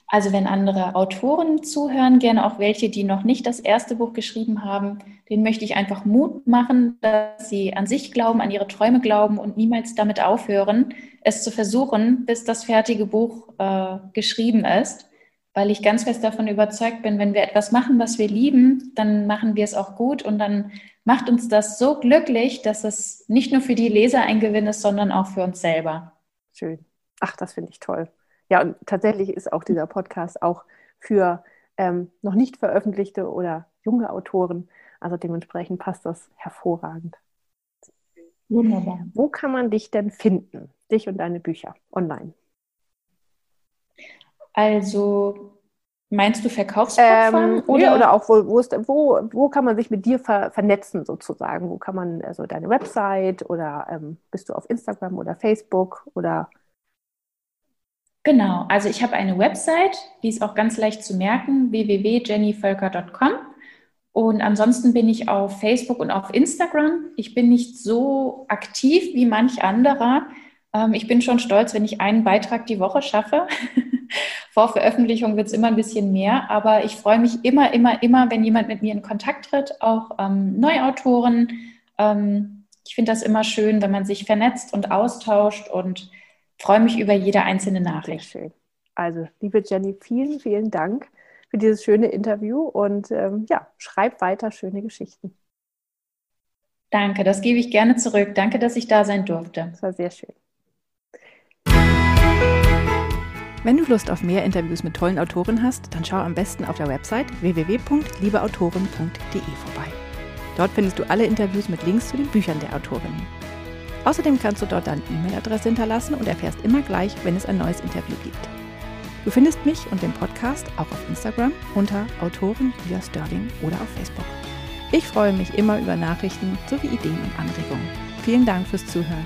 Also wenn andere Autoren zuhören, gerne auch welche, die noch nicht das erste Buch geschrieben haben, denen möchte ich einfach Mut machen, dass sie an sich glauben, an ihre Träume glauben und niemals damit aufhören, es zu versuchen, bis das fertige Buch äh, geschrieben ist. Weil ich ganz fest davon überzeugt bin, wenn wir etwas machen, was wir lieben, dann machen wir es auch gut und dann macht uns das so glücklich, dass es nicht nur für die Leser ein Gewinn ist, sondern auch für uns selber. Schön. Ach, das finde ich toll. Ja, und tatsächlich ist auch dieser Podcast auch für ähm, noch nicht veröffentlichte oder junge Autoren. Also dementsprechend passt das hervorragend. Wunderbar. Wo kann man dich denn finden? Dich und deine Bücher online? Also Meinst du Verkaufsplattformen? Ähm, oder? Oder auch, wo, wo, ist, wo, wo kann man sich mit dir ver, vernetzen sozusagen? Wo kann man, also deine Website oder ähm, bist du auf Instagram oder Facebook oder? Genau, also ich habe eine Website, die ist auch ganz leicht zu merken, www.jennyvölker.com. Und ansonsten bin ich auf Facebook und auf Instagram. Ich bin nicht so aktiv wie manch anderer. Ähm, ich bin schon stolz, wenn ich einen Beitrag die Woche schaffe. Vor Veröffentlichung wird es immer ein bisschen mehr, aber ich freue mich immer, immer, immer, wenn jemand mit mir in Kontakt tritt, auch ähm, Neuautoren. Ähm, ich finde das immer schön, wenn man sich vernetzt und austauscht und freue mich über jede einzelne Nachricht. Sehr schön. Also, liebe Jenny, vielen, vielen Dank für dieses schöne Interview und ähm, ja, schreib weiter schöne Geschichten. Danke, das gebe ich gerne zurück. Danke, dass ich da sein durfte. Das war sehr schön. Wenn du Lust auf mehr Interviews mit tollen Autoren hast, dann schau am besten auf der Website www.liebeautoren.de vorbei. Dort findest du alle Interviews mit Links zu den Büchern der Autorinnen. Außerdem kannst du dort deine E-Mail-Adresse hinterlassen und erfährst immer gleich, wenn es ein neues Interview gibt. Du findest mich und den Podcast auch auf Instagram unter Autorin Julia Sterling oder auf Facebook. Ich freue mich immer über Nachrichten sowie Ideen und Anregungen. Vielen Dank fürs Zuhören.